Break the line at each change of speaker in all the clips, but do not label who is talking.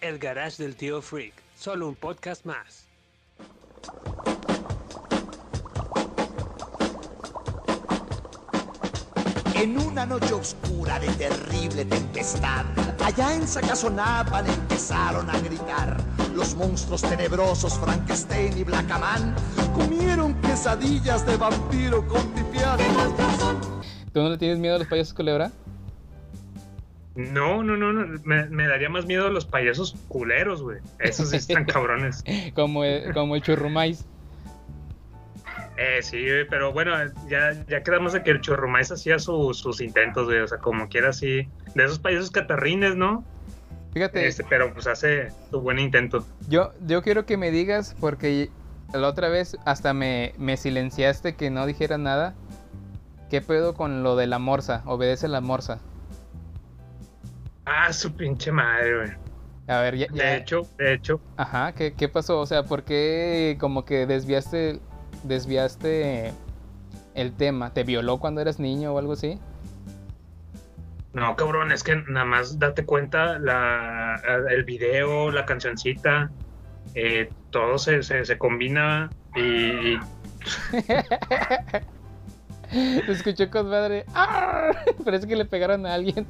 El Garage del Tío Freak, solo un podcast más.
En una noche oscura de terrible tempestad, allá en Sacazonapan empezaron a gritar. Los monstruos tenebrosos Frankenstein y Blackaman comieron quesadillas de vampiro con pipián.
¿Tú no le tienes miedo a los payasos culebra?
No, no, no, no. Me, me daría más miedo los payasos culeros, güey. Esos sí están cabrones.
como, el, como el churrumais.
Eh, sí, güey, pero bueno, ya, ya quedamos de que el churrumais hacía su- sus intentos, güey. O sea, como quiera así. De esos payasos catarrines, ¿no?
Fíjate,
Este, pero pues hace su buen intento.
yo, yo quiero que me digas, porque la otra vez hasta me, me silenciaste que no dijera nada. ¿Qué pedo con lo de la morsa? Obedece la morsa.
Ah, su pinche madre, güey.
A ver, ya. ya-
De hecho, de hecho,
Ajá, ¿qué, ¿qué pasó? O sea, ¿por qué como que desviaste, desviaste el tema? ¿Te violó cuando eras niño o algo así?
no, cabrón, es que nada más date cuenta la, el video, la cancioncita, eh, todo se, se, se combina y,
Se escuchó con madre. ¡Arr! Parece que le pegaron a alguien.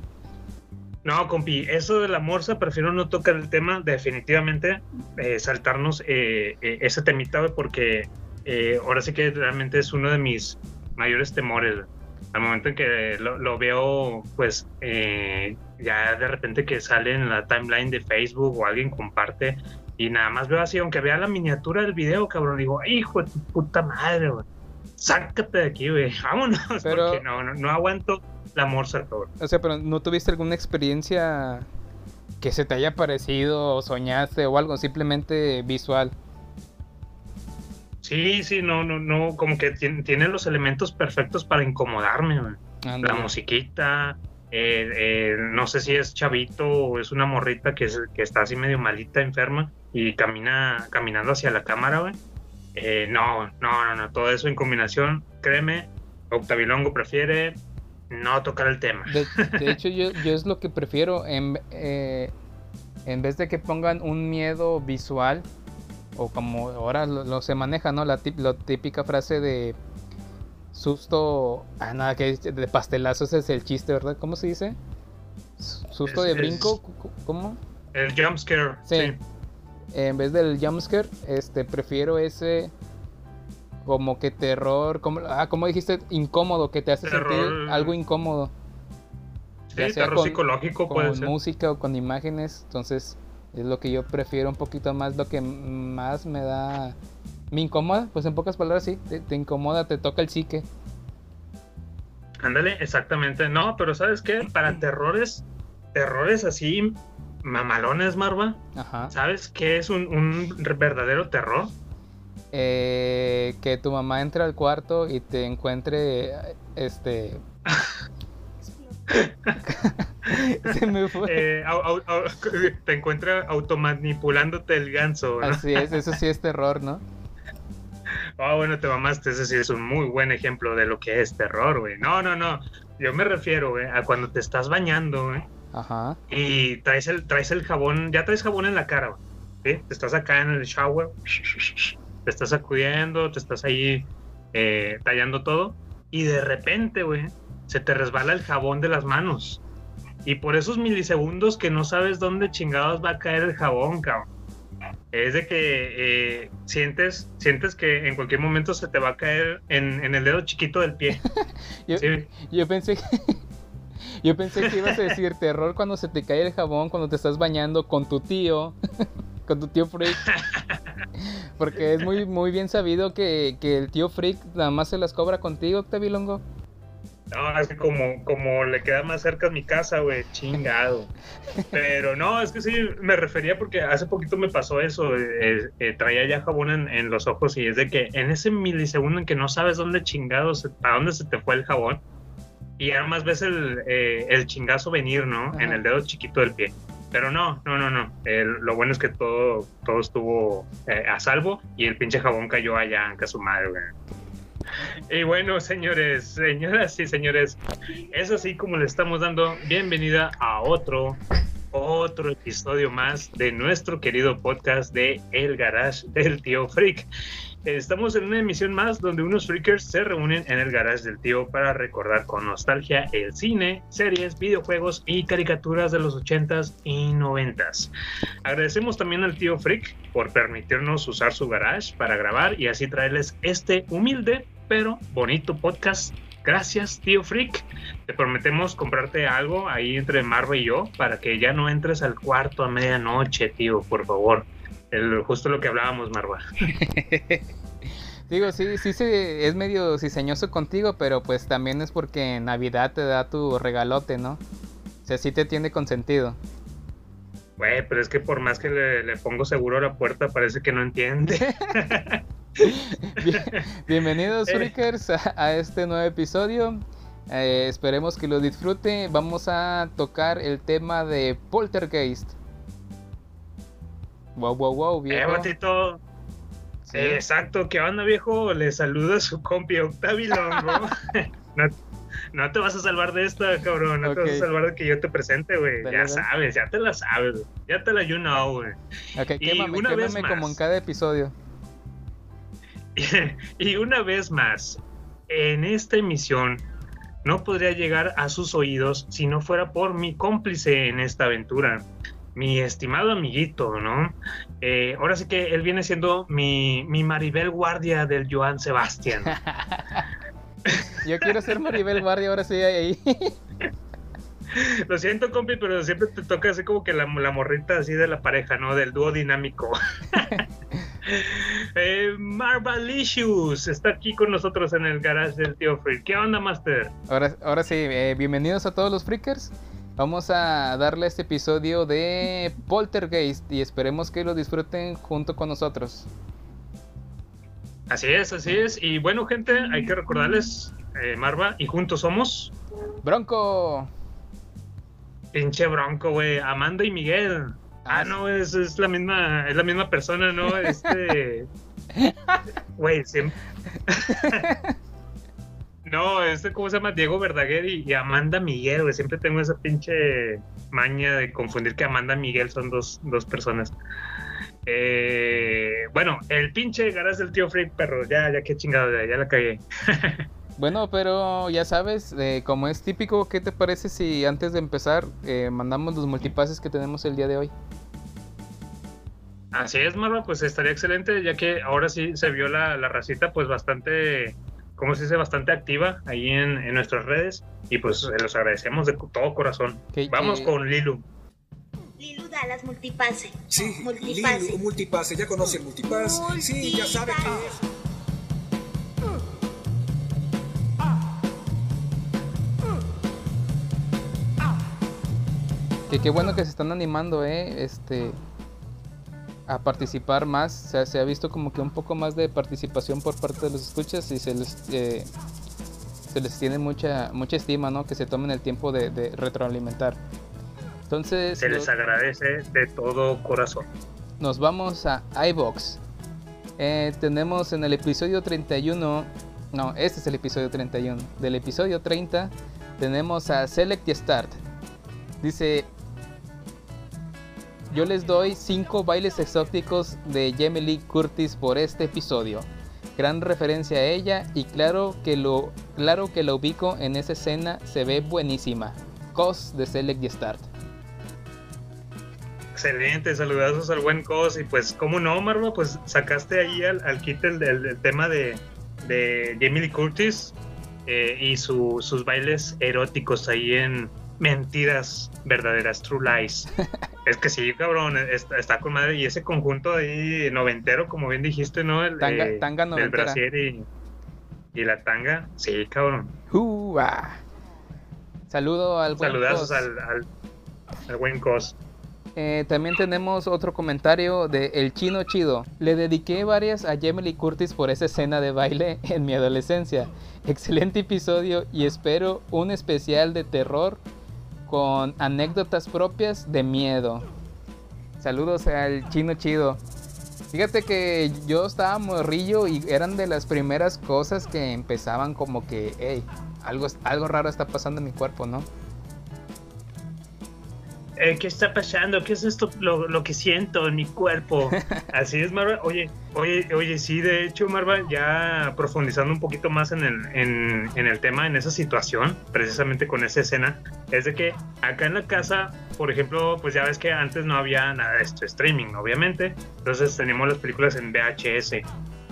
No, compi, eso de la morsa, prefiero no tocar el tema, definitivamente, eh, saltarnos eh, eh, ese temita, porque eh, ahora sí que realmente es uno de mis mayores temores. Al momento en que lo, lo veo, pues, eh, ya de repente que sale en la timeline de Facebook o alguien comparte y nada más veo así, aunque vea la miniatura del video, cabrón, digo, hijo de tu puta madre, güey. Sácate de aquí, güey. Vámonos,
Pero-
porque no, no, no aguanto la morsa, cabrón.
O sea, pero ¿no tuviste alguna experiencia que se te haya parecido o soñaste o algo? Simplemente visual.
Sí, sí, no, no, no, como que tiene, tiene los elementos perfectos para incomodarme, güey. La musiquita, eh, eh, no sé si es chavito o es una morrita que, es- que está así medio malita, enferma, y camina caminando hacia la cámara, güey. Eh, no, no, no, no, todo eso en combinación, créeme, Octavilongo prefiere no tocar el tema.
De, de hecho, yo, yo es lo que prefiero. En, eh, en vez de que pongan un miedo visual, o como ahora lo, lo se maneja, ¿no? La, tip- la típica frase de susto. Ah, nada, que de pastelazo, ese es el chiste, ¿verdad? ¿Cómo se dice? Susto
Es-
de
es-
brinco, ¿cómo?
El jumpscare,
Sí.
sí.
En vez del jumpscare, este, prefiero ese como que terror, como, ah, como dijiste, incómodo, que te hace sentir algo incómodo.
Sí,
Ya sea
terror
con-
psicológico puede
con
ser.
música o con imágenes, entonces es lo que yo prefiero un poquito más, lo que más me da, me incomoda, pues en pocas palabras sí, te, te incomoda, te toca el psique.
Ándale, exactamente. No, pero ¿sabes qué? Para terrores, terrores así mamalones, Marva,
Ajá.
¿sabes qué es un, un verdadero terror?
Eh, que tu mamá entre al cuarto y te encuentre, este... Se me fue.
Eh, au- au- au- te encuentra automanipulándote el ganso, ¿no?
Así es, eso sí es terror, ¿no?
Ah, bueno, te mamaste, ese sí es un muy buen ejemplo de lo que es terror, güey. No, no, no. Yo me refiero, güey, a cuando te estás bañando, güey,
Ajá.
y traes el, traes el jabón, ya traes jabón en la cara, güey. estás acá en el shower, te estás sacudiendo, te estás ahí eh, tallando todo, y de repente, güey, se te resbala el jabón de las manos. Y por esos milisegundos que no sabes dónde chingados va a caer el jabón, cabrón. Es de que eh, sientes, sientes que en cualquier momento se te va a caer en, en el dedo chiquito del pie.
Yo,
Sí.
yo pensé que... Yo pensé que ibas a decir terror cuando se te cae el jabón, cuando te estás bañando con tu tío, con tu tío Freak. Porque es muy, muy bien sabido que, que el tío Freak nada más se las cobra contigo, Octavilongo.
No, es que como, como le queda más cerca a mi casa, güey, chingado. Pero no, es que sí, me refería porque hace poquito me pasó eso. eh, eh, traía ya jabón en, en los ojos y es de que en ese milisegundo en que no sabes dónde chingados, a dónde se te fue el jabón, y además ves el, eh, el chingazo venir, ¿no? En el dedo chiquito del pie. Pero no, no, no, no. Lo bueno es que todo, todo estuvo eh, a salvo y el pinche jabón cayó allá en su madre. Y bueno, señores, señoras y señores, es así como le estamos dando bienvenida a otro, otro episodio más de nuestro querido podcast de El Garage del Tío Freak. Estamos en una emisión más donde unos freakers se reúnen en el garage del tío para recordar con nostalgia el cine, series, videojuegos y caricaturas de los 80s y 90s. Agradecemos también al tío Freak por permitirnos usar su garage para grabar y así traerles este humilde pero bonito podcast. Gracias, tío Freak. Te prometemos comprarte algo ahí entre Marva y yo para que ya no entres al cuarto a medianoche, tío, por favor. El, justo lo que hablábamos, Marva.
Digo, sí, sí, sí, es medio ciseñoso contigo, pero pues también es porque en Navidad te da tu regalote, ¿no? O sea, sí te tiene consentido.
Güey, pero es que por más que le, le pongo seguro a la puerta, parece que no entiende.
Bien- Bienvenidos,
Eh.
Freakers, a, a este nuevo episodio. Eh, esperemos que lo disfrute. Vamos a tocar el tema de Poltergeist. Wow, wow, wow,
eh,
viejo. Sí.
Eh, exacto, ¿qué onda, viejo? Le saluda su compi Octavi Longo. no, no te vas a salvar de esta, cabrón. No te vas a salvar de que yo te presente, güey. Ya sabes, ya te la sabes. Ya te la you know, güey.
Ok,
y
quémame,
una vez
quémame como
más.
en cada episodio.
y una vez más, en esta emisión no podría llegar a sus oídos si no fuera por mi cómplice en esta aventura, mi estimado amiguito, ¿no? Eh, ahora sí que él viene siendo mi, mi Maribel Guardia del Joan Sebastián.
Yo quiero ser Maribel Guardia, ahora sí ahí.
Lo siento, compi, pero siempre te toca así como que la, la morrita así de la pareja, ¿no? Del dúo dinámico. eh, Marvalicious está aquí con nosotros en el garage del tío Free. ¿Qué onda, Master?
Ahora, ahora sí, eh, bienvenidos a todos los freakers. Vamos a darle este episodio de Poltergeist y esperemos que lo disfruten junto con nosotros.
Así es, así es. Y bueno, gente, hay que recordarles, eh, Marva, y juntos somos
Bronco.
pinche bronco, güey. Amanda y Miguel. Ah, no, es, es la misma, es la misma persona, ¿no? Este. Güey, siempre. no, este, ¿cómo se llama? Diego Verdaguer y, y Amanda Miguel, güey. Siempre tengo esa pinche maña de confundir que Amanda Miguel son dos, dos personas. Eh, bueno, el pinche garage del tío Freak, perro. Ya, ya, qué chingado, ya, ya la cagué.
Bueno, pero ya sabes, eh, como es típico, ¿qué te parece si antes de empezar eh, mandamos los multipases que tenemos el día de hoy?
Así es, Marva, pues estaría excelente, ya que ahora sí se vio la, la racita, pues bastante, como se dice, bastante activa ahí en, en nuestras redes. Y pues se los agradecemos de todo corazón.
Que-
Vamos
eh,
con Lilu.
Lilu Dallas Multipase.
Sí,
Multipase.
Lilu, multipase, ya conoce el multipass. Sí, ya sabe que es.
Que qué bueno que se están animando, eh, este, a participar más. O sea, se ha visto como que un poco más de participación por parte de los escuchas y se les, eh, se les tiene mucha, mucha estima, ¿no? Que se tomen el tiempo de, de retroalimentar. Entonces,
Se les agradece de todo corazón.
nos vamos a iBox. Eh, tenemos en el episodio 31, no, este es el episodio 31. Del episodio 30 tenemos a Select y Start. Dice, yo les doy 5 bailes exóticos de Jamie Curtis por este episodio. Gran referencia a ella y claro que lo claro que la ubico en esa escena, se ve buenísima. Cos de Select y Start.
Excelente, saludazos al buen Cos. Y pues, ¿cómo no, Marva? Pues sacaste ahí al, al kit el tema de, de Jamie Lee Curtis eh, y su- sus bailes eróticos ahí en Mentiras Verdaderas, True Lies. es que sí, cabrón, está, está con madre. Y ese conjunto ahí noventero, como bien dijiste, ¿no? El,
Tanga-
eh,
tanga noventera.
brasier y. Y la tanga, sí, cabrón.
¡Uah! Saludo al buen
Saludazos
Cos.
al, al, al buen Cos.
Eh, también tenemos otro comentario de El Chino Chido. Le dediqué varias a Lee Curtis por esa escena de baile en mi adolescencia. Excelente episodio y espero un especial de terror con anécdotas propias de miedo. Saludos al Chino Chido. Fíjate que yo estaba morrillo y eran de las primeras cosas que empezaban como que, hey, algo, algo raro está pasando en mi cuerpo, ¿no?
Eh, ¿Qué está pasando? ¿Qué es esto lo, lo que siento en mi cuerpo? Así es, Marva. Oye, oye, oye, sí, de hecho, Marva, ya profundizando un poquito más en el, en, en el tema, en esa situación, precisamente con esa escena, es de que acá en la casa, por ejemplo, pues ya ves que antes no había nada de esto, streaming, obviamente. Entonces teníamos las películas en VHS.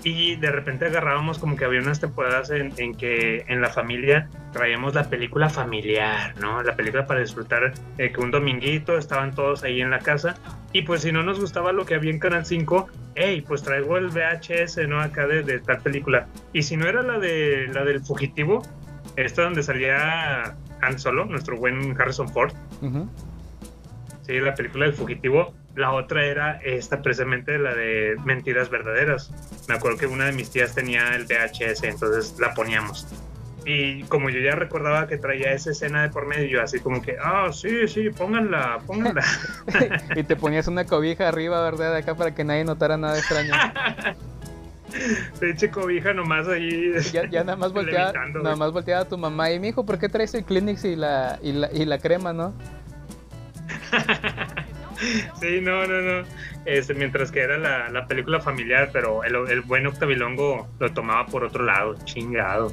Y de repente agarrábamos como que había unas temporadas en, en que en la familia traíamos la película familiar, ¿no? La película para disfrutar eh, que un dominguito estaban todos ahí en la casa. Y pues si no nos gustaba lo que había en Canal 5, hey, pues traigo el VHS, ¿no? Acá de, de tal película. Y si no era la de la del fugitivo, esta donde salía Han Solo, nuestro buen Harrison Ford.
Ujú.
Sí, la película del fugitivo. La otra era esta precisamente la de Mentiras Verdaderas. Me acuerdo que una de mis tías tenía el VHS, entonces la poníamos. Y como yo ya recordaba que traía esa escena de por medio, yo así como que, ah, sí, sí, pónganla, pónganla.
y te ponías una cobija arriba, ¿verdad? Acá para que nadie notara nada extraño.
Pinche cobija nomás ahí.
Ya, ya nada más volteaba, nada más volteaba a tu mamá y mi hijo, ¿por qué traes el Kleenex y la, y la, y la crema, no?
Sí, no, no, no. Este, mientras que era la, la película familiar, pero el, el buen Octavilongo lo tomaba por otro lado, chingado.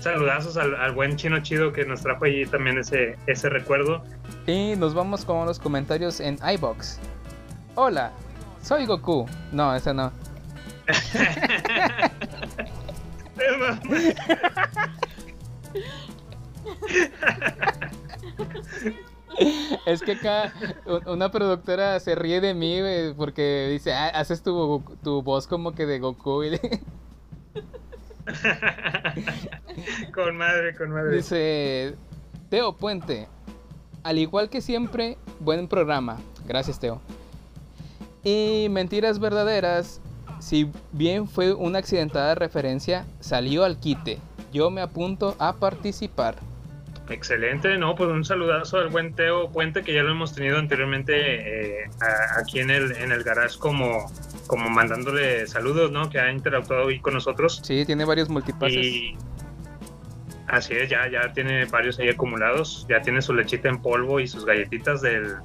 Saludazos al, al buen chino chido que nos trajo allí también ese, ese recuerdo.
Y nos vamos con los comentarios en iBox. Hola, soy Goku. No, ese no. Es que acá una productora se ríe de mí, güey, porque dice, "Ah, haces tu, tu voz como que de Goku. Y
con madre, con madre.
dice, Teo Puente, al igual que siempre, buen programa. Gracias, Teo. Y mentiras verdaderas, si bien fue una accidentada referencia, salió al quite. Yo me apunto a participar.
Excelente, no, pues un saludazo al buen Teo Puente que ya lo hemos tenido anteriormente eh, a- aquí en el, en el garage como, como mandándole saludos, ¿no? Que ha interactuado hoy con nosotros.
Sí, tiene varios multipases.
Y así es, ya, ya tiene varios ahí acumulados, ya tiene su lechita en polvo y sus galletitas del...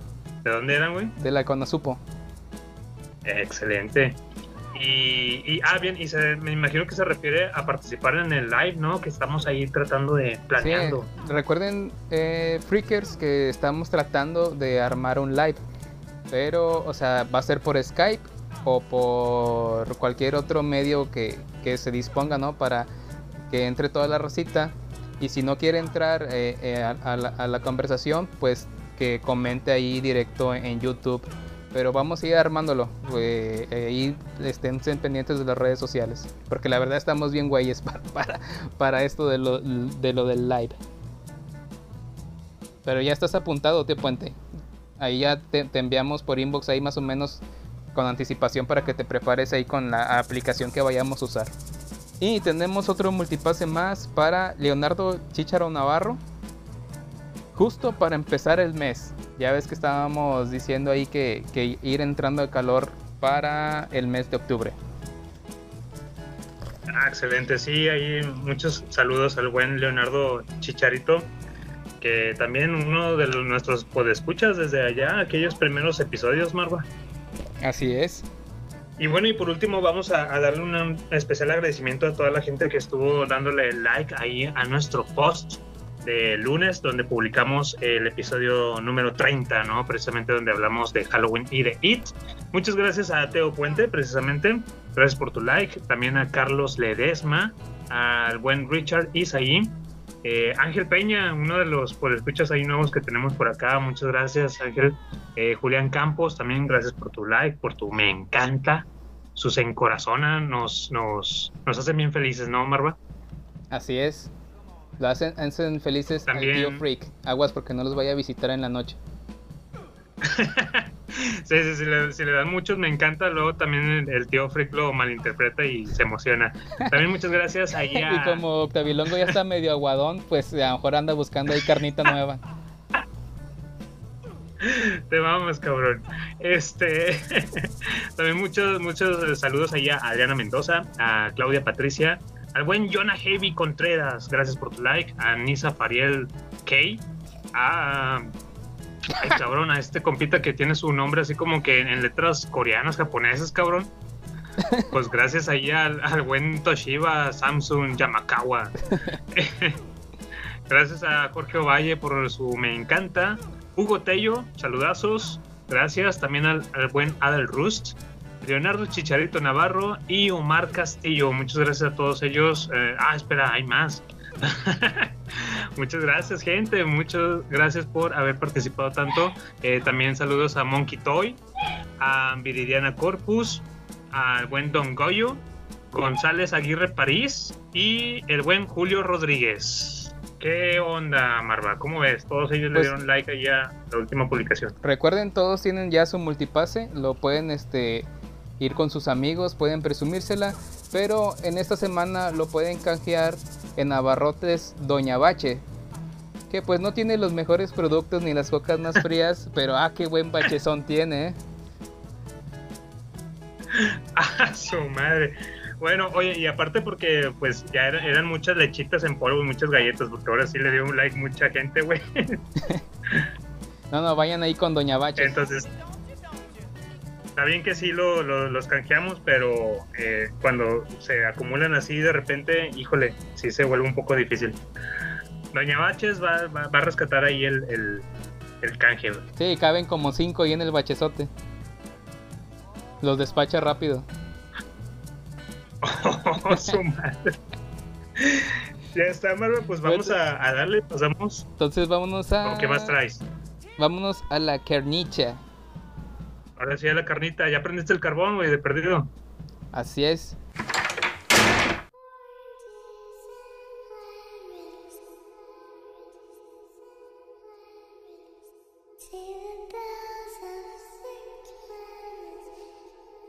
¿De dónde eran, güey?
De la Konosupo.
Excelente. Y, ah, bien, y se, me imagino que se refiere a participar en el live, ¿no? Que estamos ahí tratando de planeando.
Recuerden, eh, Freakers, que estamos tratando de armar un live. Pero, o sea, va a ser por Skype o por cualquier otro medio que, que se disponga, ¿no? Para que entre toda la racita. Y si no quiere entrar eh, eh, a la conversación, pues que comente ahí directo en YouTube. Pero vamos a ir armándolo. eh, eh, y estén pendientes de las redes sociales. Porque la verdad estamos bien güeyes para, para, para esto de lo, de lo del live. Pero ya estás apuntado, tío Puente. Ahí ya te, te enviamos por inbox ahí más o menos con anticipación para que te prepares ahí con la aplicación que vayamos a usar. Y tenemos otro multipase más para Leonardo Chicharo Navarro. Justo para empezar el mes. Ya ves que estábamos diciendo ahí que, que ir entrando de calor para el mes de octubre.
Ah, excelente, sí, ahí muchos saludos al buen Leonardo Chicharito, que también uno de los, nuestros podescuchas desde allá, aquellos primeros episodios, Marva.
Así es.
Y bueno, y por último vamos a, a darle un especial agradecimiento a toda la gente que estuvo dándole like ahí a nuestro post de lunes, donde publicamos el episodio número 30, ¿no? Precisamente donde hablamos de Halloween y de It. Muchas gracias a Teo Puente, precisamente. Gracias por tu like. También a Carlos Ledesma, al buen Richard Isaí. Eh, Ángel Peña, uno de los por escuchas ahí nuevos que tenemos por acá. Muchas gracias, Ángel. Eh, Julián Campos, también gracias por tu like, por tu me encanta. sus encorazonan, nos, nos, nos hacen bien felices, ¿no, Marva?
Así es. Lo hacen, hacen felices al
También-
tío Freak. Aguas porque no los vaya a visitar en la noche.
Sí, sí, sí, le, si le dan muchos, me encanta. Luego también el, el tío Frick lo malinterpreta y se emociona. También muchas gracias ahí a...
Y como Octavilongo ya está medio aguadón, pues a lo mejor anda buscando ahí carnita nueva.
Te vamos, cabrón. Este, también muchos, muchos saludos ahí a Adriana Mendoza, a Claudia Patricia, al buen Jonah Heavy Contreras, gracias por tu like, a Nisa Fariel K, a, cabrón, a este compita que tiene su nombre así como que en letras coreanas, japonesas, cabrón. Pues gracias ahí al, al buen Toshiba Samsung Yamakawa. Gracias a Jorge Ovalle por su me encanta. Hugo Tello, saludazos. Gracias también al, al buen Adel Rust. Leonardo Chicharito Navarro y Omar Castillo. Muchas gracias a todos ellos. Eh, ah, espera, hay más. Muchas gracias, gente. Muchas gracias por haber participado tanto. Eh, también saludos a Monkey Toy, a Viridiana Corpus, al buen Don Goyo, González Aguirre París y el buen Julio Rodríguez. ¿Qué onda, Marva? ¿Cómo ves? Todos ellos le
Pues-
dieron like ahí a la última publicación.
Recuerden, todos tienen ya su multipase, lo pueden este ir con sus amigos, pueden presumírsela, pero en esta semana lo pueden canjear en Abarrotes Doña Bache, que pues no tiene los mejores productos ni las cocas más frías, pero ah, qué buen bachezón tiene, ¿eh?
¡Ah, su madre! Bueno, oye, y aparte porque pues ya era- eran muchas lechitas en polvo y muchas galletas, porque ahora sí le dio un like mucha gente, güey.
No, no, vayan ahí con Doña Bache.
Entonces, está bien que sí lo, lo- los canjeamos, pero eh, cuando se acumulan así de repente, híjole, sí se vuelve un poco difícil. Doña Baches va, va- va a rescatar ahí el, el, el canje.
Sí, caben como cinco ahí en el bachezote. Los despacha rápido.
Oh, su madre. Ya está, Marva, pues vamos a, a darle, pasamos.
Entonces vámonos a.
¿Con ¿Qué más traes?
Vámonos a la carnicha.
Ahora sí a la carnita, ya prendiste el carbón, güey, de perdido.
Así es.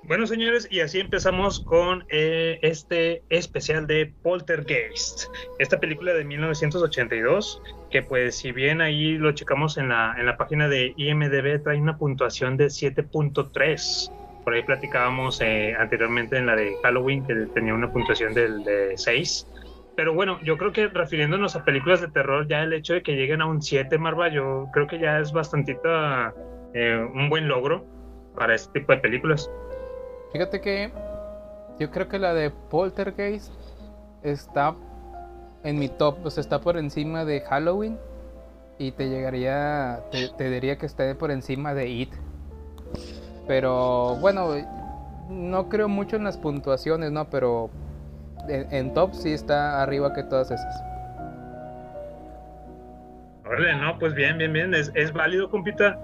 Bueno, señores, y así empezamos con eh, este especial de Poltergeist, esta película de 1982, que pues si bien ahí lo checamos en la, en la página de IMDB, trae una puntuación de 7.3. Por ahí platicábamos eh, anteriormente en la de Halloween, que tenía una puntuación de 6. Pero bueno, yo creo que refiriéndonos a películas de terror, ya el hecho de que lleguen a un 7, Marva, yo creo que ya es bastantita eh, un buen logro para este tipo de películas.
Fíjate que yo creo que la de Poltergeist está en mi top, o sea, está por encima de Halloween y te llegaría, te, diría que esté por encima de It. Pero bueno, no creo mucho en las puntuaciones, ¿no? Pero en, en top sí está arriba que todas esas.
Órale, no, pues bien, bien, bien, es, es válido, compita.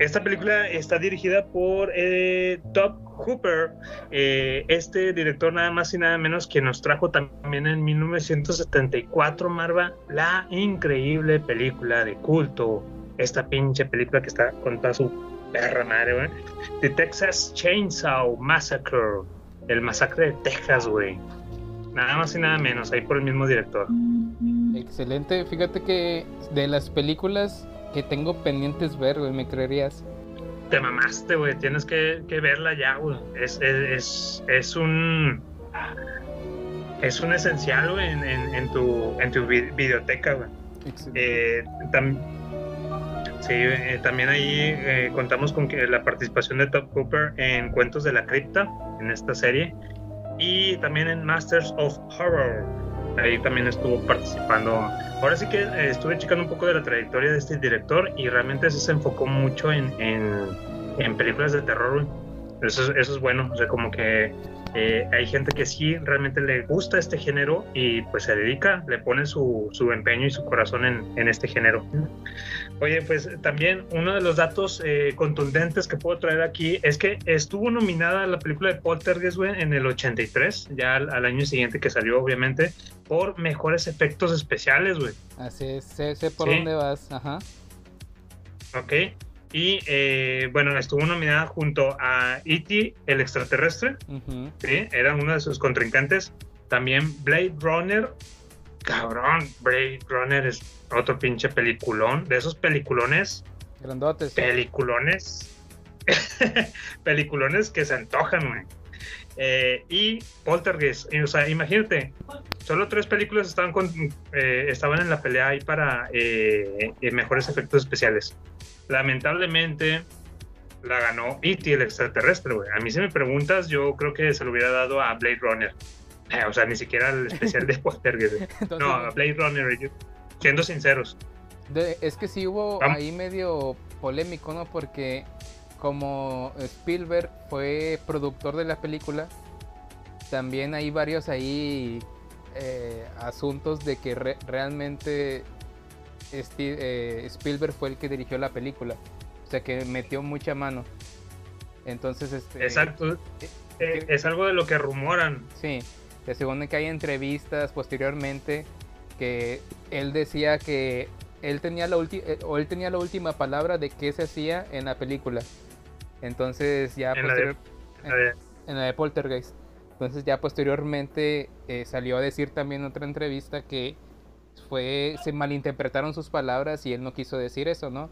Esta película está dirigida por eh, Top Hooper, eh, este director nada más y nada menos que nos trajo también en 1974, Marva, la increíble película de culto, esta pinche película que está con toda su perra madre, güey. The Texas Chainsaw Massacre, el masacre de Texas, güey. Nada más y nada menos, ahí por el mismo director.
Excelente, fíjate que de las películas que tengo pendientes ver, güey, me creerías.
Te mamaste, güey. Tienes que, que verla ya, güey. Es, es, es, es un. Es un esencial, güey, en, en, en tu, en tu videoteca, güey. Eh, tam- sí, eh, también ahí eh, contamos con que la participación de Top Cooper en Cuentos de la Cripta, en esta serie, y también en Masters of Horror. Ahí también estuvo participando. Ahora sí que eh, estuve checando un poco de la trayectoria de este director y realmente se enfocó mucho en, en, en películas de terror. Eso, es- eso es bueno, o sea, como que Eh, hay gente que sí realmente le gusta este género y pues se dedica, le pone su, su empeño y su corazón en, en, este género. Oye, pues también uno de los datos eh, contundentes que puedo traer aquí es que estuvo nominada la película de Poltergeist güey, en el 83, ya al, al, año siguiente que salió obviamente, por mejores efectos especiales, güey.
Así es, sé, sé por ¿Sí? dónde vas, ajá.
Ok, y eh, bueno, estuvo nominada junto a E.T., el extraterrestre. Uh -huh. ¿sí? Era uno de sus contrincantes. También Blade Runner. Cabrón, Blade Runner es otro pinche peliculón. De esos peliculones.
Grandotes.
Peliculones. peliculones que se antojan, güey. Eh, y Poltergeist. O sea, imagínate, solo tres películas estaban, con, eh, estaban en la pelea ahí para eh, mejores efectos especiales. Lamentablemente la ganó E.T. el extraterrestre, güey. A mí si me preguntas, yo creo que se lo hubiera dado a Blade Runner. Eh, o sea, ni siquiera el especial de Poltergeist. no, a Blade Runner, siendo sinceros.
De, es que sí hubo ¿Ah? ahí medio polémico, ¿no? Porque como Spielberg fue productor de la película, también hay varios ahí eh, asuntos de que re realmente Steve, eh, Spielberg fue el que dirigió la película. O sea que metió mucha mano. Entonces, este.
Exacto. Eh, es algo de lo que rumoran.
Sí. Se supone que hay entrevistas posteriormente que él decía que él tenía la o él tenía la última palabra de qué se hacía en la película. Entonces ya
en, posterior, la de,
en, en la de Poltergeist. Entonces ya posteriormente eh, salió a decir también en otra entrevista que fue se malinterpretaron sus palabras y él no quiso decir eso, ¿no?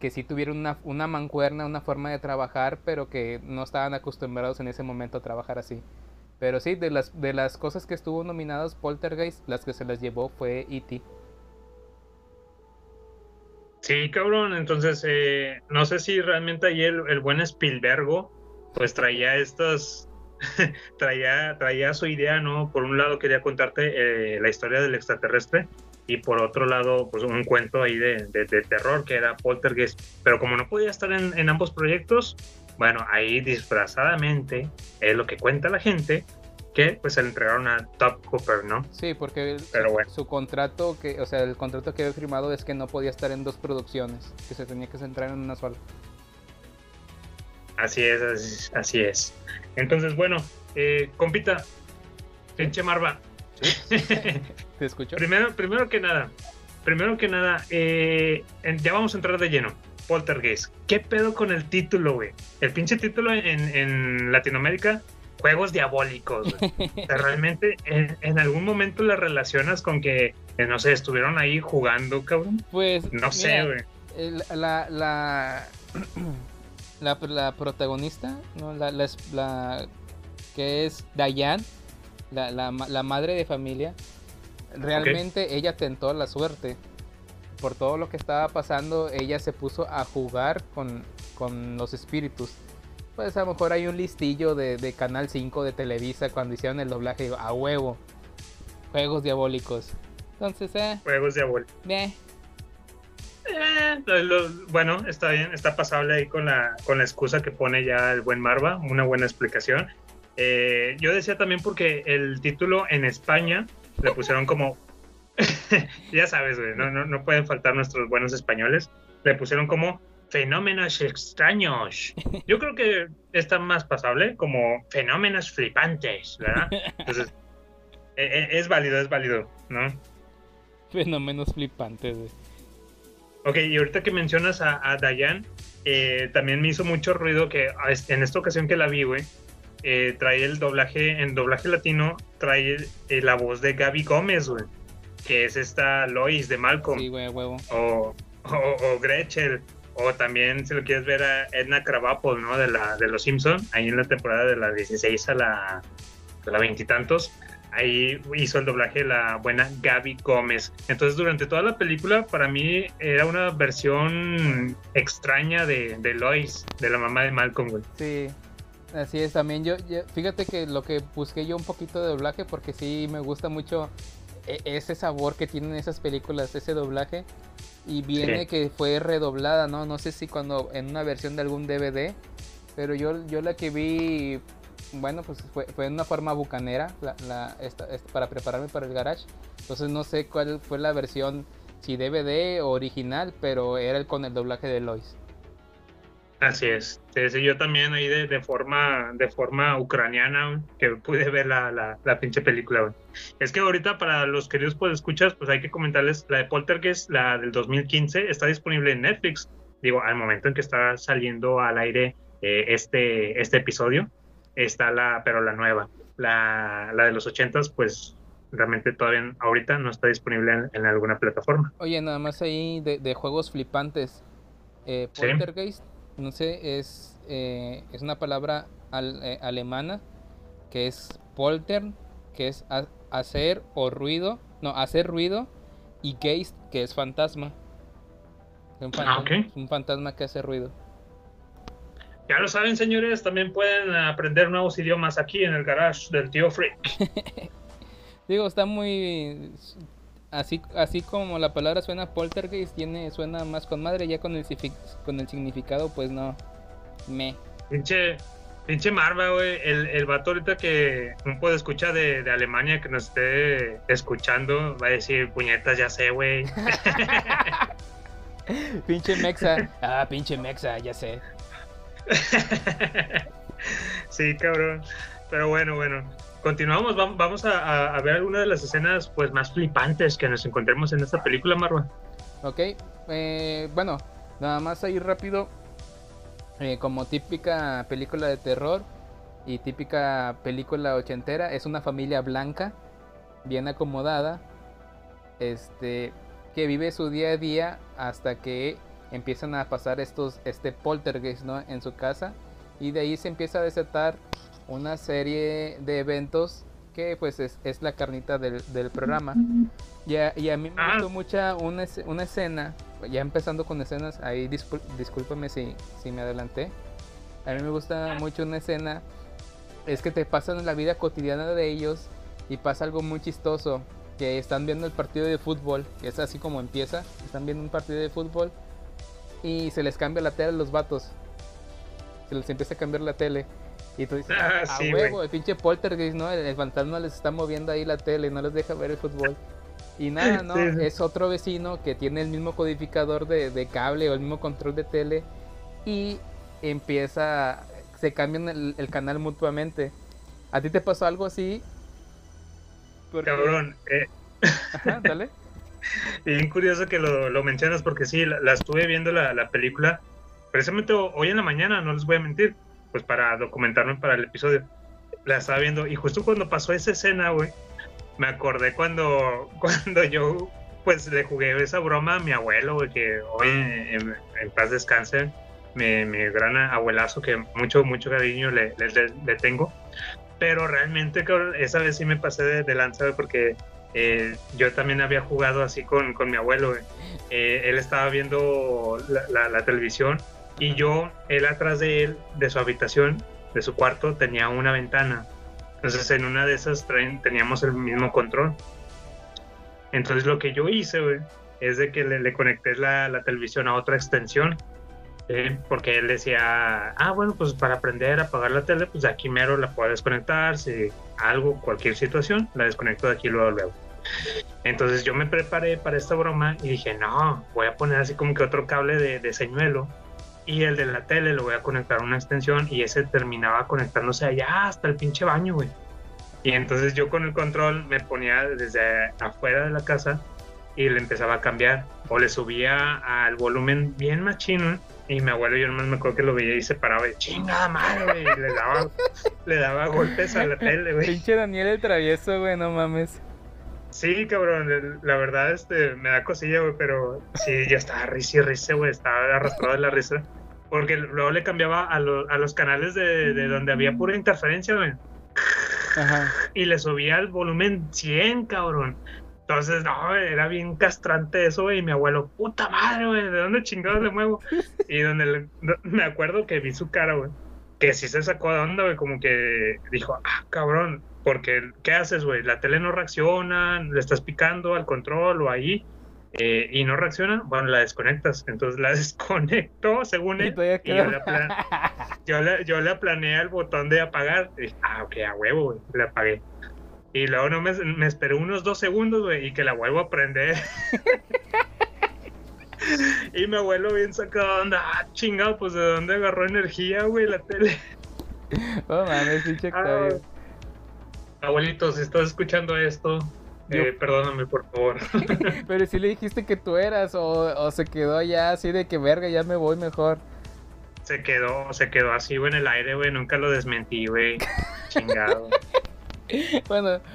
Que sí tuvieron una, una mancuerna, una forma de trabajar, pero que no estaban acostumbrados en ese momento a trabajar así. Pero sí, de las, de las cosas que estuvo nominadas Poltergeist, las que se las llevó fue E.T.
Sí, cabrón, entonces eh, no sé si realmente ahí el, el buen Spielbergo pues traía estas, traía, traía su idea, ¿no? Por un lado quería contarte eh, la historia del extraterrestre y por otro lado, pues un cuento ahí de, de, de terror que era Poltergeist. Pero como no podía estar en, en, ambos proyectos, bueno, ahí disfrazadamente es lo que cuenta la gente que pues se le entregaron a Top Cooper, ¿no?
Sí, porque el,
Pero
su,
bueno.
su, contrato, que, o sea, el contrato que había firmado es que no podía estar en dos producciones, que se tenía que centrar en una sola.
Así es, así, así es. Entonces, bueno, eh, compita, pinche Marva.
¿Te escucho?
Primero, primero que nada, primero que nada, eh, ya vamos a entrar de lleno. Poltergeist. ¿Qué pedo con el título, güey? El pinche título en, en Latinoamérica, Juegos Diabólicos. Güey. o sea, realmente en, en, algún momento la relacionas con que, eh, no sé, estuvieron ahí jugando, cabrón.
Pues.
No sé, güey.
La, la, la, la, protagonista, ¿no? La, la, la, que es Diane, la, la, la madre de familia, realmente okay. ella tentó la suerte. Por todo lo que estaba pasando, ella se puso a jugar con, con los espíritus. Pues a lo mejor hay un listillo de, de, Canal 5 de Televisa cuando hicieron el doblaje a huevo. Juegos diabólicos. Entonces, eh.
Juegos diabólicos.
Eh.
Eh, lo, bueno, está bien, está pasable ahí con la, con la excusa que pone ya el buen Marva, una buena explicación. Eh, yo decía también porque el título en España le pusieron como, ya sabes, güey, no, no, no, pueden faltar nuestros buenos españoles, le pusieron como fenómenos extraños. Yo creo que está más pasable como fenómenos flipantes, ¿verdad? Entonces, es, es válido, es válido, ¿no?
Fenómenos flipantes.
Ok, y ahorita que mencionas a, a Dayan, eh, también me hizo mucho ruido que en esta ocasión que la vi, güey, eh, trae el doblaje, en doblaje latino, trae eh, la voz de Gaby Gómez, güey, que es esta Lois de Malcolm.
Sí, güey, huevo.
O, o, o, Gretchen, o también, si lo quieres ver, a Edna Krabappel, ¿no? De, la, de Los Simpson ahí en la temporada de la 16 a la, a la veintitantos ahí hizo el doblaje la buena Gaby Gómez. Entonces durante toda la película para mí era una versión extraña de, de Lois, de la mamá de Malcolm. Güey.
Sí, así es. También yo, yo, fíjate que lo que busqué yo un poquito de doblaje porque sí me gusta mucho e, ese sabor que tienen esas películas, ese doblaje. Y viene sí. que fue redoblada, ¿no? No sé si cuando en una versión de algún DVD, pero yo, yo la que vi bueno, pues fue, fue de una forma bucanera la, la- esta- esta- para prepararme para el garage. Entonces no sé cuál fue la versión, si DVD o original, pero era el con el doblaje de Lois.
Así es. Sí, yo también ahí de, de forma de forma ucraniana que pude ver la, la, la pinche película. Es que ahorita para los queridos pues escuchas, pues hay que comentarles la de Poltergeist, la del 2015, está disponible en Netflix. Digo, al momento en que está saliendo al aire eh, este, este episodio, está la, pero la nueva. La, la de los 80s, pues realmente todavía ahorita no está disponible en, en alguna plataforma.
Oye, nada más ahí de, de juegos flipantes. Eh,
Sí.
No sé, es, eh, es una palabra al- eh, alemana que es polter, que es ha- hacer o ruido, no, hacer ruido, y geist, que es fantasma. Es un,
Ah,
fantasma,
ok.
es un fantasma que hace ruido.
Ya lo saben, señores, también pueden aprender nuevos idiomas aquí en el garage del tío Freak.
Digo, está muy... Así, así como la palabra suena poltergeist, tiene, suena más con madre, ya con el, con el significado, pues no. Me.
Pinche, pinche Marva, güey. El, el vato ahorita que un puede escuchar de, de Alemania que nos esté escuchando va a decir, puñetas, ya sé, güey.
Pinche mexa. Ah, pinche mexa, ya sé.
sí, cabrón. Pero bueno, bueno. Continuamos, vam- vamos a, a- ver algunas de las escenas pues más flipantes que nos encontremos en esta película, Marva.
Ok, eh, bueno, nada más ahí rápido. eh, como típica película de terror y típica película ochentera, es una familia blanca, bien acomodada, este, que vive su día a día hasta que empiezan a pasar estos, este poltergeist, ¿no? En su casa y de ahí se empieza a desatar una serie de eventos que pues es, es la carnita del, del programa. Y a, y a mí me
Ah.
gustó mucha una, una escena, ya empezando con escenas, ahí discúlpame si, si me adelanté. A mí me gusta mucho una escena, es que te pasan la vida cotidiana de ellos y pasa algo muy chistoso, que están viendo el partido de fútbol, que es así como empieza, están viendo un partido de fútbol y se les cambia la tele a los vatos. Se les empieza a cambiar la tele. Y tú dices,
Ah,
a
sí,
huevo, el pinche poltergeist, ¿no? El, el fantasma les está moviendo ahí la tele, no les deja ver el fútbol. Y nada, ¿no?
Sí.
Es otro vecino que tiene el mismo codificador de, de cable o el mismo control de tele y empieza, se cambian el, el canal mutuamente. ¿A ti te pasó algo así? Porque-
Cabrón, eh,
Ajá, dale.
Bien curioso que lo, lo mencionas porque sí, la, la estuve viendo la, la película precisamente ho- hoy en la mañana, no les voy a mentir, pues para documentarme para el episodio. La estaba viendo y justo cuando pasó esa escena, güey, me acordé cuando, cuando yo pues le jugué esa broma a mi abuelo, güey, que hoy en, en paz descanse, mi, mi gran abuelazo que mucho, mucho cariño le, le, tengo. Pero realmente, esa vez sí me pasé de, de lanza, güey, porque eh, yo también había jugado así con, con mi abuelo. Eh, él estaba viendo la televisión y yo, él atrás de él, de su habitación, de su cuarto, tenía una ventana. Entonces en una de esas teníamos el mismo control. Entonces lo que yo hice, güey, es de que le, le conecté la, la televisión a otra extensión. ¿sí? Porque él decía, ah, bueno, pues para aprender a apagar la tele, pues de aquí mero la puedo desconectar. Si algo, cualquier situación, la desconecto de aquí luego, luego. Entonces yo me preparé para esta broma y dije, no, voy a poner así como que otro cable de, de señuelo y el de la tele lo voy a conectar a una extensión y ese terminaba conectándose allá hasta el pinche baño, güey. Y entonces yo con el control me ponía desde afuera de la casa y le empezaba a cambiar o le subía al volumen bien machino y mi abuelo yo nomás me acuerdo que lo veía y se paraba y chingada madre, güey, y le daba, le daba golpes a la tele, güey.
Pinche Daniel el travieso, güey, no mames.
Sí, cabrón, la verdad este, me da cosilla, güey, pero sí, yo estaba risa y risa, güey, estaba arrastrado de la risa. Porque luego le cambiaba a, lo- a los canales de, de donde había pura interferencia, güey.
Ajá.
Y le subía el volumen 100, cabrón. Entonces, no, era bien castrante eso, güey. Y mi abuelo, puta madre, güey, ¿de dónde chingados le muevo? Y donde le- me acuerdo que vi su cara, güey. Que sí se sacó de onda, güey, como que dijo, ah, cabrón, porque ¿qué haces, güey? La tele no reacciona, le estás picando al control o ahí. Eh, y no reacciona, bueno, la desconectas. Entonces la desconectó, según él. Y yo le apla- yo le planeé el botón de apagar. Y ah, ok, a huevo, güey. Le apagué. Y luego no me, me esperé unos dos segundos, güey, y que la vuelvo a prender. y mi abuelo bien sacado onda. Ah, chingado, pues de dónde agarró energía, güey, la tele.
Oh, mames, pinche Octavio.
Abuelito, si estás escuchando esto, eh, perdóname, por favor.
Pero si le dijiste que tú eras o, o se quedó ya así de que verga, ya me voy mejor.
se quedó, se quedó así, güey, en el aire, güey. Nunca lo desmentí, güey. Chingado.
Bueno.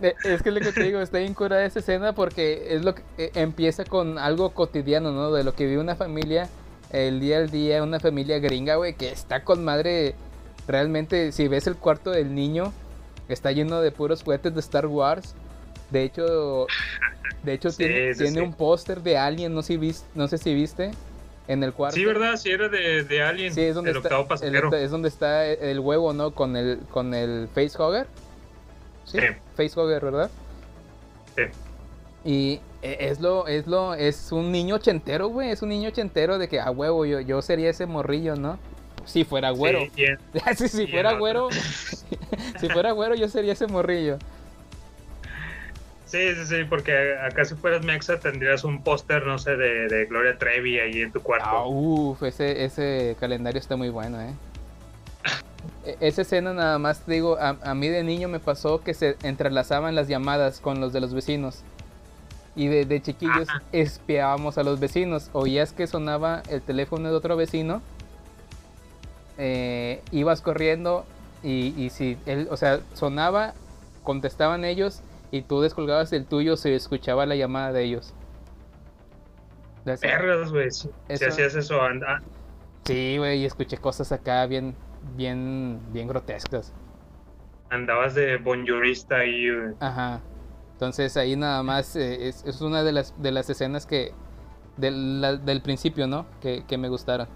Eh, Es que lo que te digo, está bien curada esa escena porque es lo que eh, empieza con algo cotidiano, ¿no? De lo que vive una familia el día al día, una familia gringa, güey, que está con madre. Realmente, si ves el cuarto del niño, está lleno de puros juguetes de Star Wars. De hecho, de hecho
Sí,
tiene,
sí,
tiene
sí.
un póster de Alien, no sé, si vis- no sé si viste, en el cuarto.
Sí, ¿verdad? Sí, era de, de Alien,
Sí, es donde,
el
está,
octavo pasajero.
es donde está el huevo, ¿no? Con el, con el facehugger. Sí, facehugger, ¿verdad?
Sí.
Y e- es lo, es lo, es un niño ochentero, güey. Es un niño ochentero de que a huevo yo, yo sería ese morrillo, ¿no? Si fuera güero.
Sí, y en-
si fuera güero, si fuera güero yo sería ese morrillo.
Sí, sí, sí, porque acá si fueras Mexa tendrías un póster, no sé, de, de Gloria Trevi ahí en tu cuarto.
Ah, uf, ese, ese calendario está muy bueno, ¿eh? E- Esa escena nada más, digo, a, a mí de niño me pasó que se entrelazaban las llamadas con los de los vecinos. Y de, de chiquillos
Ajá.
espiábamos a los vecinos. Oías que sonaba el teléfono de otro vecino. Eh, ibas corriendo y, y si él, o sea, sonaba, contestaban ellos y tú descolgabas el tuyo, se escuchaba la llamada de ellos.
Perras, güey. Si, hacías eso, anda.
Sí, güey, y escuché cosas acá bien, bien, bien grotescas.
andabas de bonjourista ahí, güey.
Ajá. Entonces ahí nada más eh, es, es una de las, de las escenas que del, la- del principio, ¿no? Que, que me gustaron.